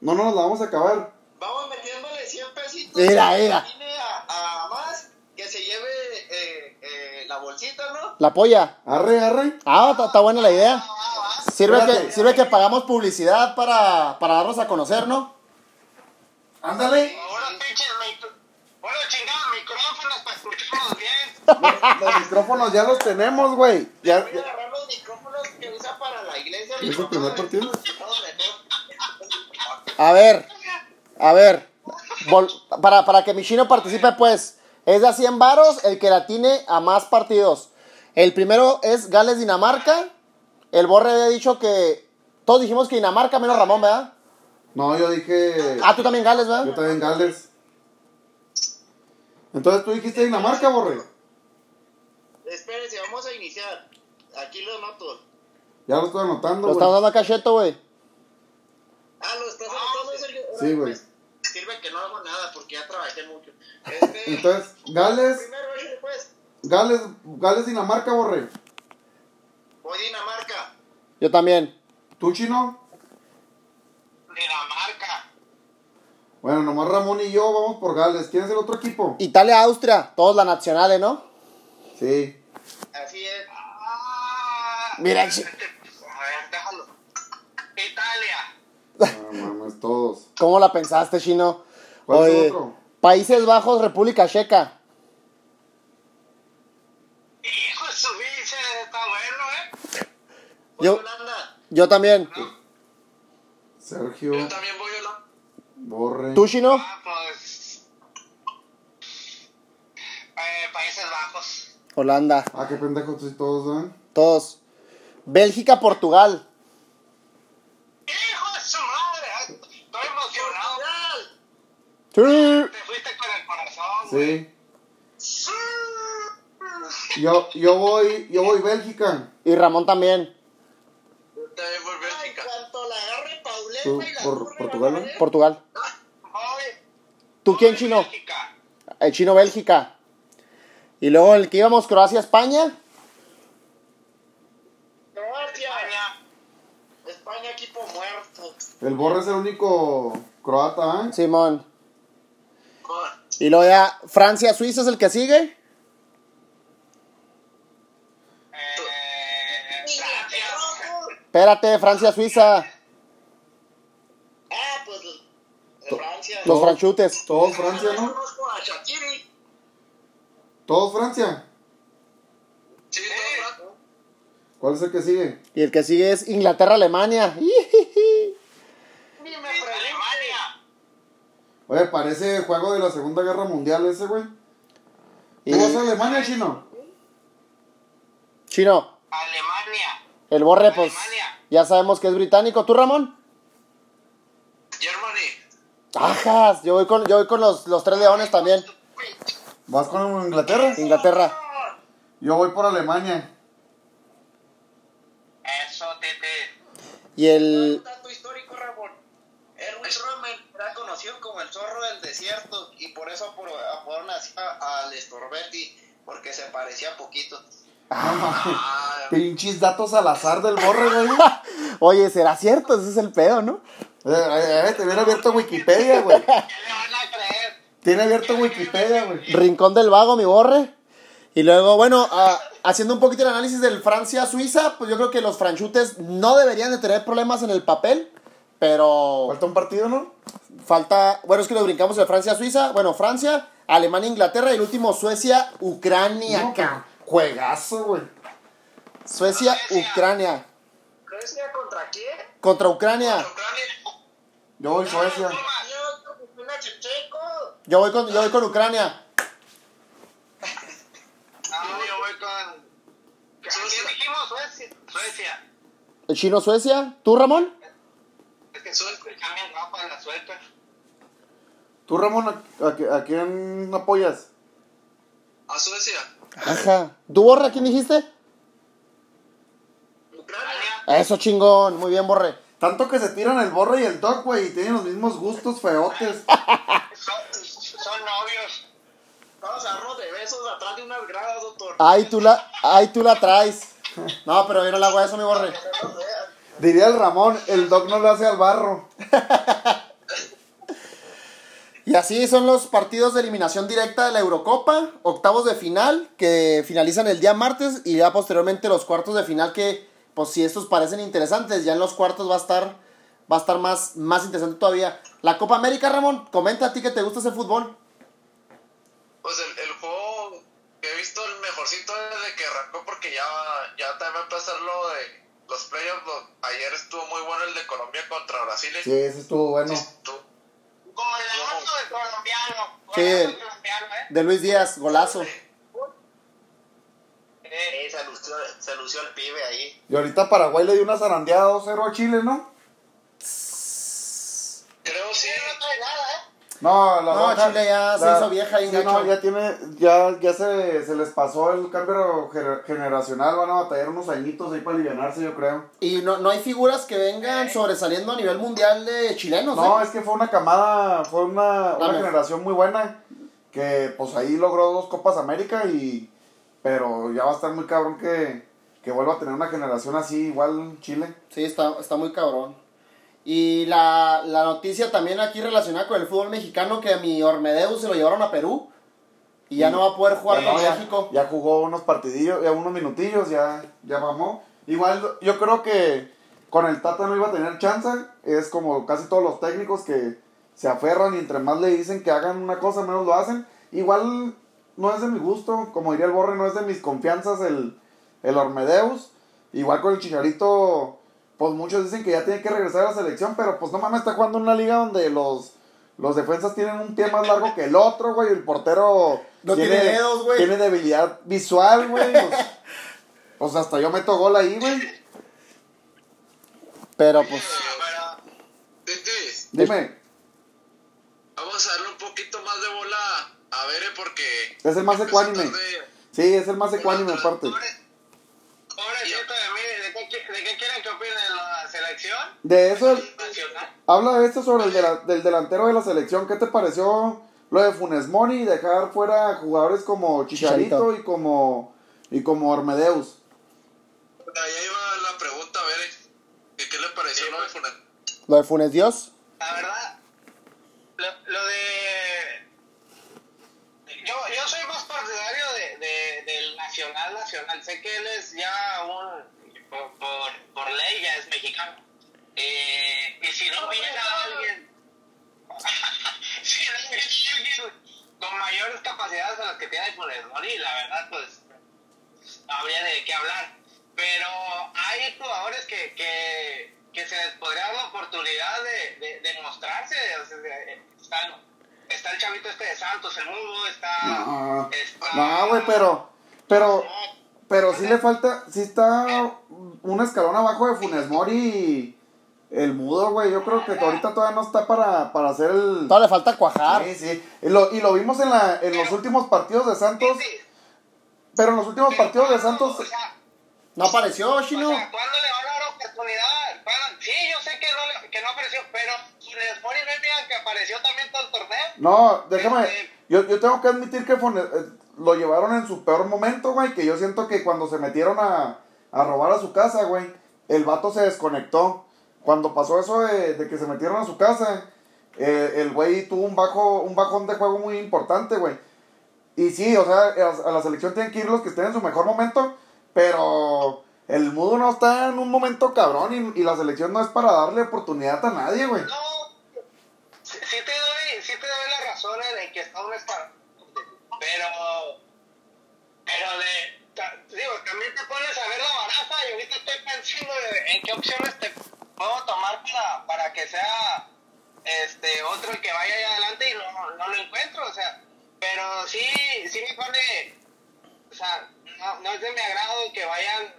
no nos la vamos a acabar. Vamos metiéndole 100 pesitos. Mira, que mira. atine A, a más, que se lleve eh, eh, la bolsita, ¿no? La polla. Arre, arre. Ah, está, está buena la idea. Ah, ah, Sirve Espérate. que, sirve que pagamos publicidad para, para darnos a conocer, ¿no? Ándale. Ahora pinches micro... Bueno, chingados, micrófonos para escucharnos bien. Los, micrófonos ya los tenemos, güey. Ya, Voy a agarrar los micrófonos que usa para la iglesia. ¿Es el primer partido? A ver, a ver. Vol- para, para que mi chino participe, pues, es de a 100 varos el que la tiene a más partidos. El primero es Gales-Dinamarca. El Borre había dicho que. Todos dijimos que Dinamarca menos Ramón, ¿verdad? No, yo dije. Ah, tú también Gales, Yo ¿verdad? también Gales. Entonces tú dijiste Dinamarca, borre. Espérense, vamos a iniciar. Aquí lo noto. Ya lo estoy anotando, Lo güey. dando a Cacheto, güey. Ah, lo estás anotando, Sergio. Sí, güey. Pues, Sirve que no hago nada porque ya trabajé mucho. Este, Entonces, Gales, primero, pues, Gales, Gales, Dinamarca, borre. voy Dinamarca. Yo también. ¿Tú, chino? Dinamarca. Bueno, nomás Ramón y yo vamos por Gales. ¿Quién es el otro equipo? Italia-Austria. Todos la nacionales, ¿no? Sí. Así es. Ah, Mira, ver, déjalo. Italia. No mames, todos. ¿Cómo la pensaste, chino? ¿Cuál es el Oye, otro? Países Bajos, República Checa. Hijo de su biche, está bueno, ¿eh? Voy Yo, Holanda. yo también. Sergio, Yo también voy a la... borre. ¿Tú, chino? Ah, pues... Eh, Países Bajos. Holanda. Ah, qué pendejos tú y todos, ¿eh? Todos. Bélgica, Portugal. ¡Hijo de su madre! Estoy emocionado. Sí. Te fuiste con el corazón, güey. Sí. Yo, yo voy, yo voy Bélgica. Y Ramón también. Yo también voy Ay, Bélgica. cuanto la agarre Pauleta y la por- Portugal. Portugal. Voy. ¿Tú quién, chino? Bélgica. El chino, Bélgica. Y luego el que íbamos, Croacia, España. Croacia. España. España, equipo muerto. El borre es el único croata, ¿eh? Simón. Y luego ya Francia, Suiza es el que sigue. Eh, Espérate, Francia, Suiza. Ah, pues Francia. Los franchutes. Todos Francia, Yo ¿no? Todos Francia. Sí, todo Francia. ¿Cuál es el que sigue? Y el que sigue es Inglaterra, Alemania. Ni me preguntes. Alemania. Oye, parece juego de la Segunda Guerra Mundial ese, güey. ¿Tú vas a Alemania, chino? chino. Alemania. El borre, pues. Alemania. Ya sabemos que es británico. ¿Tú, Ramón? Germany. Ajas. Yo voy con, yo voy con los, los tres leones también. ¿Vas con Inglaterra? Inglaterra. Yo voy por Alemania. Eso, tete. Y el. Un dato histórico, Ramón. Erwin Rommel era conocido como el zorro del desierto y por eso apro- apodaron así a- al Storbetti porque se parecía poquito. Ah, Pinches datos al azar del borre, güey. Oye, ¿será cierto? Ese es el pedo, ¿no? Eh, eh, eh, te hubiera abierto Wikipedia, güey. ¿Qué le van a creer? Tiene abierto Wikipedia, güey. Rincón del Vago, mi borre. Y luego, bueno, ah, haciendo un poquito el análisis del Francia-Suiza, pues yo creo que los franchutes no deberían de tener problemas en el papel, pero Falta un partido, ¿no? falta, bueno, es que lo brincamos de Francia-Suiza, bueno, Francia, Alemania-Inglaterra y el último Suecia-Ucrania. No, ca- Juegazo, güey. Suecia-Ucrania. ¿Grecia contra quién? Contra Ucrania. Ucrania. Yo voy Suecia. Una Checheco. Yo voy con, yo voy con Ucrania. Ah, yo voy con. ¿Quién dijimos? Suecia. Suecia. ¿El chino Suecia? ¿Tú, Ramón? Es que Suecia cambia el mapa de la sueca. ¿Tú, Ramón, a, a- a quién apoyas? A Suecia. Ajá. ¿Tú, Borre, a quién dijiste? Ucrania. Eso chingón, muy bien, Borre. Tanto que se tiran el borre y el doc, güey, y tienen los mismos gustos feotes. Son, son novios. Vamos a darnos de de unas gradas, doctor. Ahí tú la, ahí tú la traes. No, pero no le hago eso, mi Borre. Diría el Ramón, el Doc no le hace al barro. Y así son los partidos de eliminación directa de la Eurocopa, octavos de final, que finalizan el día martes, y ya posteriormente los cuartos de final, que pues si estos parecen interesantes, ya en los cuartos va a estar, va a estar más, más interesante todavía. La Copa América, Ramón, comenta a ti que te gusta ese fútbol. Pues el, el juego visto el mejorcito desde que arrancó, porque ya, ya también va a empezar lo de los playoffs. lo- Ayer estuvo muy bueno el de Colombia contra Brasil. Sí, ese estuvo bueno. Estuvo- Golazo de colombiano. Sí. Golazo de colombiano, ¿eh? De Luis Díaz, golazo. Eh, se lució, se lució el pibe ahí. Y ahorita Paraguay le dio una zarandeada 2-0 a Chile, ¿no? Creo sí. Sí, no trae nada. No, la No, Roja- Chile ya se hizo vieja y sí, no, ya tiene, ya, ya se, se les pasó el cambio gener- generacional, van a batallar unos añitos ahí para alivianarse, yo creo. Y no, no hay figuras que vengan sobresaliendo a nivel mundial de chilenos, No, ¿eh? es que fue una camada, fue una, una generación muy buena, que pues ahí logró dos Copas América y, pero ya va a estar muy cabrón que, que vuelva a tener una generación así, igual Chile. Sí, está, está muy cabrón. Y la, la noticia también aquí relacionada con el fútbol mexicano, que a mi Ormedeus se lo llevaron a Perú y ya no va a poder jugar con ya- México. Ya jugó unos partidillos, ya unos minutillos, ya, ya mamó. Igual yo creo que con el Tata no iba a tener chance. Es como casi todos los técnicos que se aferran y entre más le dicen que hagan una cosa, menos lo hacen. Igual no es de mi gusto, como diría el Borre, no es de mis confianzas el, el Ormedeus. Igual con el Chicharito, pues muchos dicen que ya tiene que regresar a la selección, pero pues no mames, está jugando en una liga donde los, los defensas tienen un pie más largo que el otro, güey. El portero No tiene dedos, güey. Tiene debilidad visual, güey. Pues, pues hasta yo meto gol ahí, güey. Pero pues, Dime, vamos a darle un poquito más de bola a Bere porque. Es el más ecuánime. sí, es el más ecuánime aparte. Pobre- Pobrecito de mí, ¿de qué, qui- ¿de qué quieren que opine de la selección De eso, nacional? habla de esto sobre el de la- del delantero de la selección. ¿Qué te pareció lo de Funes Mori y dejar fuera a jugadores como Chicharito, Chicharito. y como y como Ormedeus? Ahí iba la pregunta, Bere. ¿Qué, qué le pareció lo de Funes? lo de Funes Dios. La verdad, lo, lo de... Yo, yo soy más partidario de, de, del nacional nacional. Sé que él es ya un... Por, por, por ley ya es mexicano. Eh, y si no viene alguien... si no viene alguien con mayores capacidades a las que tiene Funes Mori, la verdad, pues no habría de qué hablar. Pero hay jugadores que, que, que se les podría dar la oportunidad de, de, de mostrarse. O sea, de- está, está el chavito este de Santos, el mudo, está... No, está- no, güey, pero pero pero sí le falta, sí está un escalón abajo de Funes Mori y el mudo, güey. Yo creo que ahorita todavía no está para, para hacer el Todavía le falta cuajar. Sí, sí. Y lo, y lo vimos en, la, en los últimos partidos de Santos. Sí, sí. Pero en los últimos Pero partidos de. Santos. O sea, No apareció, o Chino. sea, ¿cuándo le van a dar oportunidad? ¿Cuándo? Sí, yo sé que no, le- que no apareció, pero Funes Mori no digan que apareció también todo el torneo. No, déjame. Este- Yo, yo tengo que admitir que Funes- eh, lo llevaron en su peor momento, güey. Que yo siento que cuando se metieron a, a robar a su casa, güey, el vato se desconectó. Cuando pasó eso de, que se metieron a su casa, eh, el güey tuvo un, bajo, un bajón de juego muy importante, güey. Y sí, o sea, a la selección tienen que ir los que estén en su mejor momento, pero el mudo no está en un momento cabrón y, y la selección no es para darle oportunidad a nadie, güey. No, sí, te doy, te doy la razón en que está pero, pero de, digo, también te pones a ver la baraja y ahorita estoy pensando en qué opciones te puedo tomar para, para que sea este otro el que vaya allá adelante y no, no lo encuentro, o sea, pero sí, sí me pone, o sea, no, no es de mi agrado que vayan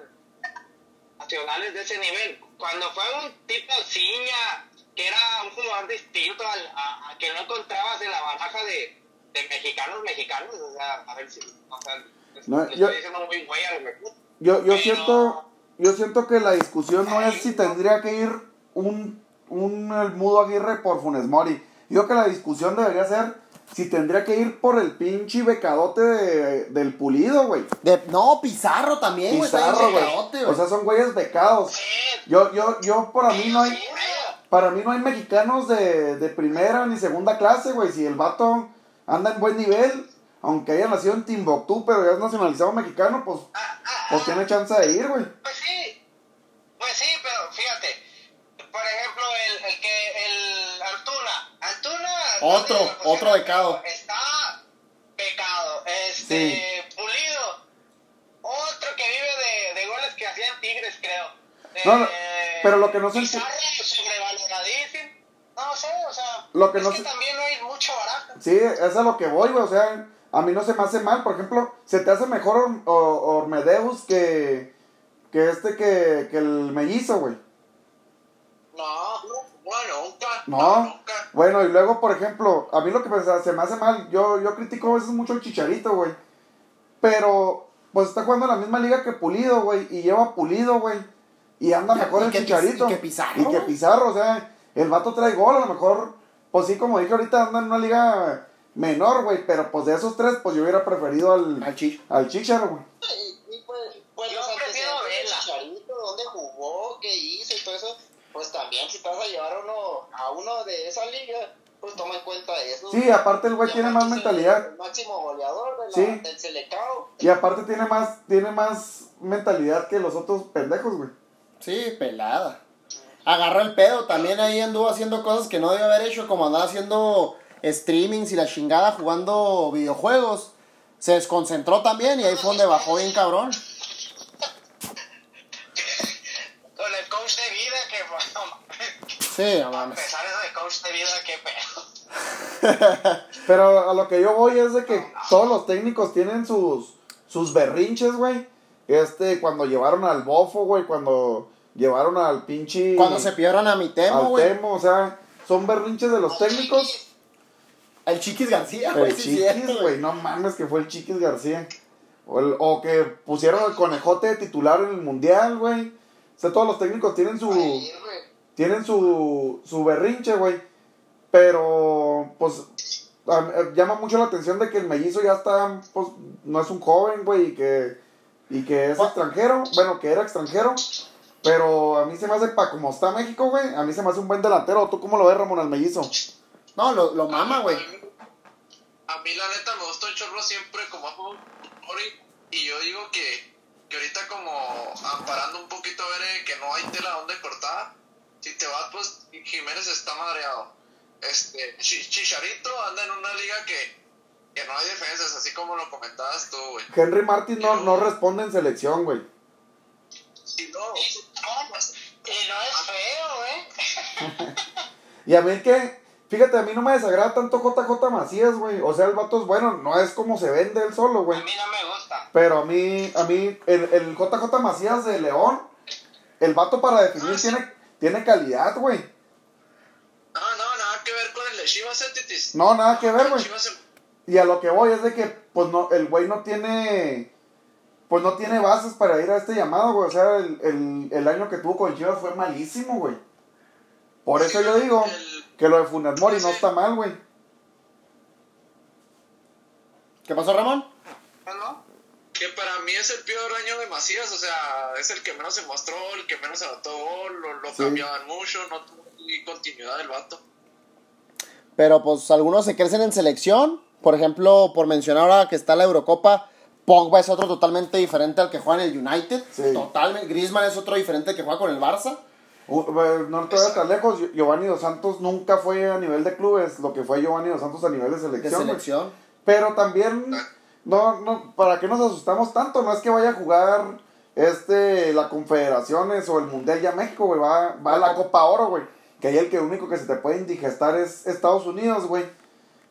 nacionales de ese nivel. Cuando fue un tipo Ciña, que era un jugador distinto al, a, a que no encontrabas en la baraja de, de mexicanos mexicanos, o sea, a ver si, o sea, No, le yo- estoy diciendo muy güey a lo mejor. Yo, yo Pero- siento, yo siento que la discusión no es si tendría que ir un, un el mudo Aguirre por Funes Mori. Yo creo que la discusión debería ser si tendría que ir por el pinche becadote de- del pulido, güey. De, no, Pizarro también, güey. Pizarro, güey. O sea, son güeyes becados. Yo, yo, yo, para mí no hay, para mí no hay mexicanos de, de primera ni segunda clase, güey. Si el vato anda en buen nivel, aunque haya nacido en Timbuktu, pero ya es nacionalizado mexicano, pues, Ah, ah, pues ah. tiene chance de ir, güey. Pues sí, pues sí, pero fíjate, por ejemplo, el, el que, el Antuna, Antuna... Otro, no otro becado. Está becado, este, pulido, otro que vive de, de goles que hacían Tigres, creo. No, no, Eh, pero lo que no se sobrevaloradísimo, no sé, o sea, Lo que es no que se- también no hay mucho barato. Sí, es a lo que voy, güey. O sea, a mí no se me hace mal. Por ejemplo, se te hace mejor Or- O- Ormedeus que, que este que, que el mellizo, güey. No, no, nunca. No. nunca. Bueno, y luego, por ejemplo, a mí lo que me- se me hace mal, yo, yo critico a veces mucho el chicharito, güey. Pero, pues está jugando en la misma liga que Pulido, güey. Y lleva Pulido, güey. Y anda mejor y el que chicharito. y que Pizarro, Y que. Pizarro, o sea, el vato trae gol, a lo mejor, pues sí, como dije ahorita, anda en una liga menor, güey. Pero pues de esos tres, pues yo hubiera preferido al, Al Chicho. al Chicharo, güey. Y, y pues, pues Yo los prefiero. Chicharito, dónde jugó, qué hizo y todo eso, pues también si te vas a llevar a uno, a uno de esa liga, pues toma en cuenta eso. Sí, aparte el güey tiene más mentalidad. El máximo goleador de la, Sí. del Selecao. Y aparte tiene más, tiene más mentalidad que los otros pendejos, güey. Sí, pelada. Agarró el pedo, también ahí anduvo haciendo cosas que no debió haber hecho, como andaba haciendo streamings y la chingada jugando videojuegos. Se desconcentró también y ahí fue donde bajó bien cabrón. Con el coach de vida, que bueno, Sí, no a pesar de coach de vida, qué pedo. Pero a lo que yo voy es de que todos los técnicos tienen sus, sus berrinches, güey. Este, cuando llevaron al bofo, güey, cuando llevaron al pinche... Cuando se pidieron a mi Temo, al güey. Temo, o sea, son berrinches de los técnicos. El Chiquis García, güey. El sí, Chiquis, güey, no mames que fue el Chiquis García. O, el- o que pusieron al conejote de titular en el mundial, güey. O sea, todos los técnicos tienen su... Tienen su, su berrinche, güey. Pero, pues, a- eh, llama mucho la atención de que el mellizo ya está, pues, no es un joven, güey, y que, y que es ¿Cuál? extranjero, bueno, que era extranjero. Pero a mí se me hace, pa' como está México, güey, a mí se me hace un buen delantero. ¿Tú cómo lo ves, Ramón, al mellizo? No, lo, lo mama, güey. A mí la neta me gusta un chorro siempre como y yo digo que, que ahorita como amparando un poquito a ver eh, que no hay tela donde cortar, si te vas pues Jiménez está madreado. Este, Chi- Chicharito anda en una liga que, que no hay defensas, así como lo comentabas tú, güey. Henry Martin no, no responde en selección, güey. Y no, No, pues, y no es feo, ¿eh? Y a mí que, fíjate, a mí no me desagrada tanto JJ Macías, güey. O sea, el vato es bueno, no es como se vende él solo, güey. A mí no me gusta. Pero a mí, a mí, el, el JJ Macías de León, el vato para definir tiene, tiene calidad, güey. no, no, nada que ver con el de Chivas, Titis. No, nada que ver, güey. Y a lo que voy es de que, pues no, el güey no tiene, pues no tiene bases para ir a este llamado, güey. O sea, el, el, el año que tuvo con Chivas fue malísimo, güey. Por eso yo digo el- que lo de Funes Mori no está mal, güey. ¿Qué pasó, Ramón? ¿No? que para mí es el peor año de Macías, o sea, es el que menos se mostró, el que menos anotó gol, lo, lo Sí. cambiaban mucho, no tuvo ni continuidad el vato. Pero pues algunos se crecen en selección. Por ejemplo, por mencionar ahora que está la Eurocopa, Pogba es otro totalmente diferente al que juega en el United. Sí. Totalmente. Griezmann es otro diferente al que juega con el Barça. Uh, eh, no te vayas tan lejos, Gio- Giovanni Dos Santos nunca fue a nivel de clubes, lo que fue Giovanni Dos Santos a nivel de De selección. güey. selección. Pero también, no, no, ¿para qué nos asustamos tanto? No es que vaya a jugar este la Confederaciones o el Mundial ya México, güey. Va, va a la Copa Oro, güey. Que ahí el que único que se te puede indigestar es Estados Unidos, güey.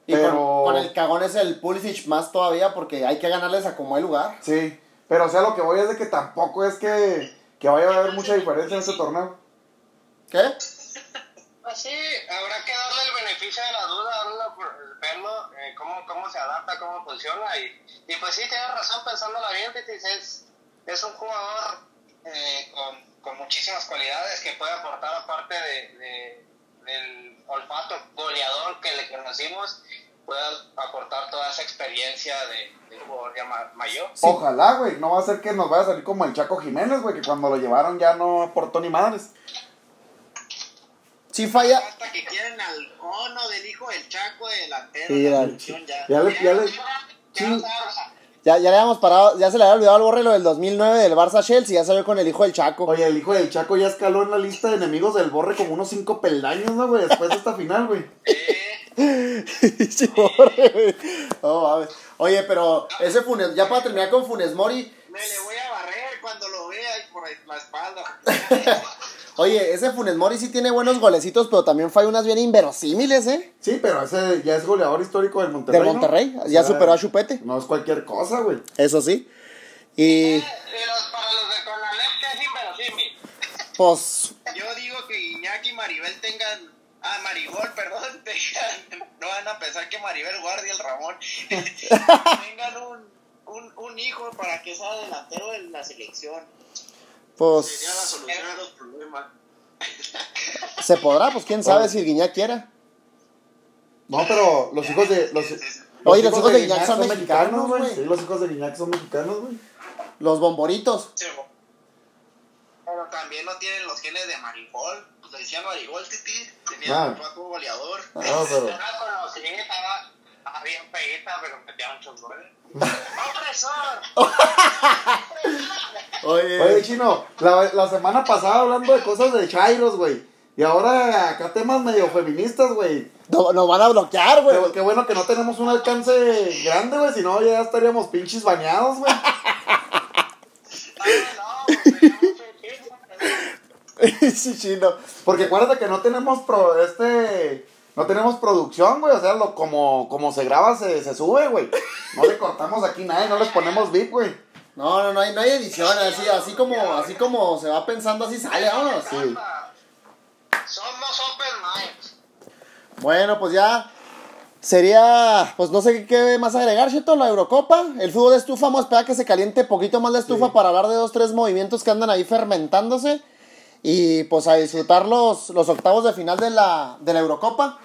Y Pero, con, con el cagón es el Pulisic más todavía porque hay que ganarles a como el lugar. sí. Pero, o sea, lo que voy es de que tampoco es que, que vaya a haber mucha diferencia en este torneo. ¿Qué? Pues sí, habrá que darle el beneficio de la duda, verlo, eh, cómo, cómo se adapta, cómo funciona. Y, y pues sí, tienes razón pensándola bien, Titis, es, es un jugador eh, con, con muchísimas cualidades que puede aportar aparte de, de- del olfato goleador que le conocimos. pueda aportar toda esa experiencia de, de jugador ya ma- mayor. Ojalá, güey. No va a ser que nos vaya a salir como el Chaco Jiménez, güey, que cuando lo llevaron ya no aportó ni madres. Sí falla. Hasta que quieren al cono del hijo del Chaco de delantero. Sí, ya- ya. ya le- ya le- ya sí. Ya, ya le habíamos parado, ya se le había olvidado al borre lo del 2009 del Barça Chelsea, ya salió con el hijo del Chaco. Oye, el hijo del Chaco ya escaló en la lista de enemigos del Borre como unos cinco peldaños, ¿no, güey? Después de esta final, güey. Eh, Sí, borre, güey. No mames. Oye, pero ese Funes, ya para terminar con Funes Mori, me le voy a barrer cuando lo vea y por ahí la espalda. oye, ese Funes Mori sí tiene buenos golecitos, pero también falla unas bien inverosímiles, ¿eh? Sí, pero ese ya es goleador histórico del Monterrey. Del ¿no? Monterrey, O ya sea, superó a Chupete. No es cualquier cosa, güey. Eso sí. Y Pero para los de Conalep que es inverosímil. pues, Yo digo que Iñaki y Maribel tengan. Ah, Marigol, perdón. Tengan, no van a pensar que Maribel guardia el Ramón. tengan un, un, un hijo para que sea delantero de la selección. Sería la pues, solución a los problemas. se podrá, pues quién sabe si Guiñac quiera. No, pero los hijos de. Los, Oye, los hijos de Guiñac son mexicanos, güey. Sí, los hijos de Guiñac son mexicanos, güey. Los bomboritos. Sí, Pero también no tienen los genes de Marigol. Pues le decían Marigol, titi. Tenía Ah. un papá como goleador. No, pero. Estaba, bien peguita, pero metía muchos goles. ¡Opresor! Oye, Oye, chino, la, la semana pasada hablando de cosas de Chairos, güey. Y ahora acá temas medio feministas, güey. no- nos van a bloquear, güey. Qué, qué bueno que no tenemos un alcance grande, güey. Si no, ya estaríamos pinches bañados, güey. Sí, chino. Porque acuérdate que no tenemos pro, este. No tenemos producción, güey. O sea, lo, como, como se graba, se, se sube, güey. No le cortamos aquí nada y no les ponemos VIP, güey. No, no, no hay, no hay edición, así, así como, así como se va pensando, así sale, vámonos. Sí. Somos open minds. Bueno, pues ya sería, pues no sé qué, qué más agregar, Cheto, la Eurocopa, el fútbol de estufa, vamos a esperar que se caliente poquito más la estufa Sí. para hablar de dos, tres movimientos que andan ahí fermentándose y pues a disfrutar los, los octavos de final de la, de la Eurocopa.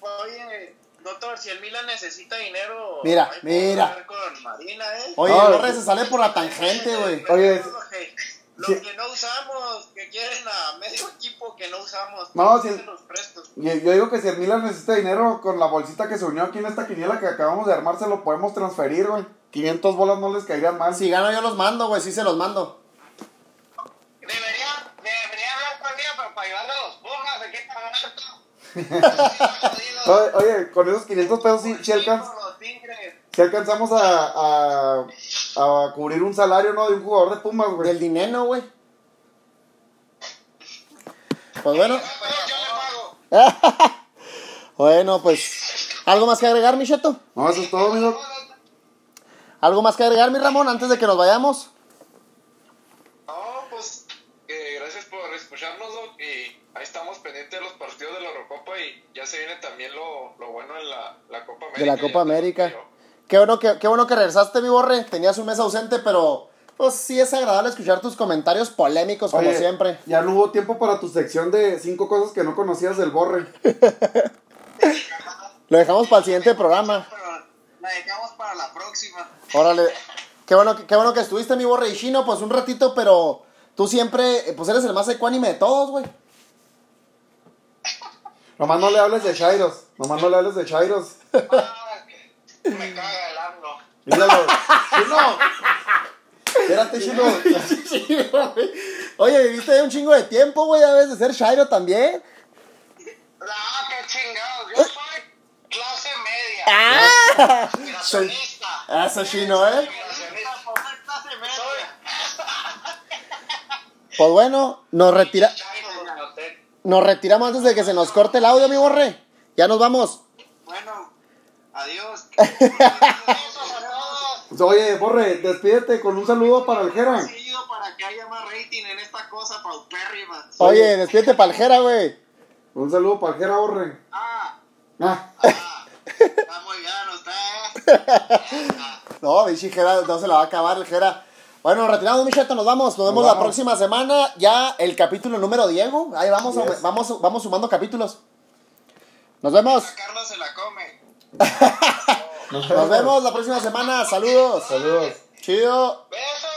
Oye, doctor, si el Milan necesita dinero. Mira, ahí mira. con Marina, ¿eh? Oye, No, el se sale por la tangente, güey. Oye, Los sí. que no usamos, que quieren a medio equipo que no usamos. No, los prestos. Yo, yo digo que si el Milan necesita dinero con la bolsita que se unió aquí en esta quiniela que acabamos de armar, se lo podemos transferir, güey. 500 bolas no les caerían mal. Si gano yo los mando, güey, sí se los mando. Debería, debería hablar con ella, pero para a los Pumas, ¿de qué pagar? Oye, oye, con esos 500 pesos sí, sí alcanz- alcanzamos a, a, a cubrir un salario, ¿no? De un jugador de Pumas, güey. Del dinero, güey. Pues bueno. Pero yo le pago. bueno, pues. ¿Algo más que agregar, mi Cheto? No, eso es todo, amigo. ¿Algo más que agregar, mi Ramón, antes de que nos vayamos? No, pues eh, gracias por escucharnos, Doc, y ahí estamos pendientes de los partidos de la Eurocopa y ya se viene también lo, lo bueno en la, la Copa América. De la ya Copa América. Qué bueno que, qué bueno que regresaste, mi Borre. Tenías un mes ausente, pero pues sí es agradable escuchar tus comentarios polémicos, como Oye, siempre. Ya no hubo tiempo para tu sección de cinco cosas que no conocías del Borre. Lo dejamos para el siguiente programa. La dejamos para la próxima. Órale. Qué bueno, que- qué bueno que estuviste, mi Borre y Chino, pues un ratito, pero tú siempre, eh, pues eres el más ecuánime de todos, güey. Nomás no le hables de Chairos. Nomás no le hables de Chairos. Ah, me caga el AMLO. Míralo. ¡Chino! Espérate, Chino. Oye, viviste ahí un chingo de tiempo, güey, debes de ser Shairo también. Ah, qué chingados. Yo soy clase media. ¡Ah! Soy... Eso, Chino, ¿eh? Pues bueno, nos, retira... Nos retiramos antes de que se nos corte el audio, mi Borre. Ya nos vamos. Bueno, adiós. Besos a todos. Oye, Borre, despídete con un saludo para el Jera. Para que haya más rating en esta cosa paupérrima. Oye, despídete paljera, güey. Un saludo para el Jera, Borre. Ah, Ah. ah. Está muy bien usted. No, bichi, Jera, no se la va a acabar el Jera. Bueno, nos retiramos, mi cheto, nos vamos. Nos vemos Nos la vamos. próxima semana. Ya el capítulo número Diego. Ahí vamos, Yes. vamos, vamos sumando capítulos. Nos vemos. Carlos se la come. Nos vemos la próxima semana. Saludos. Saludos. Chido. Besos.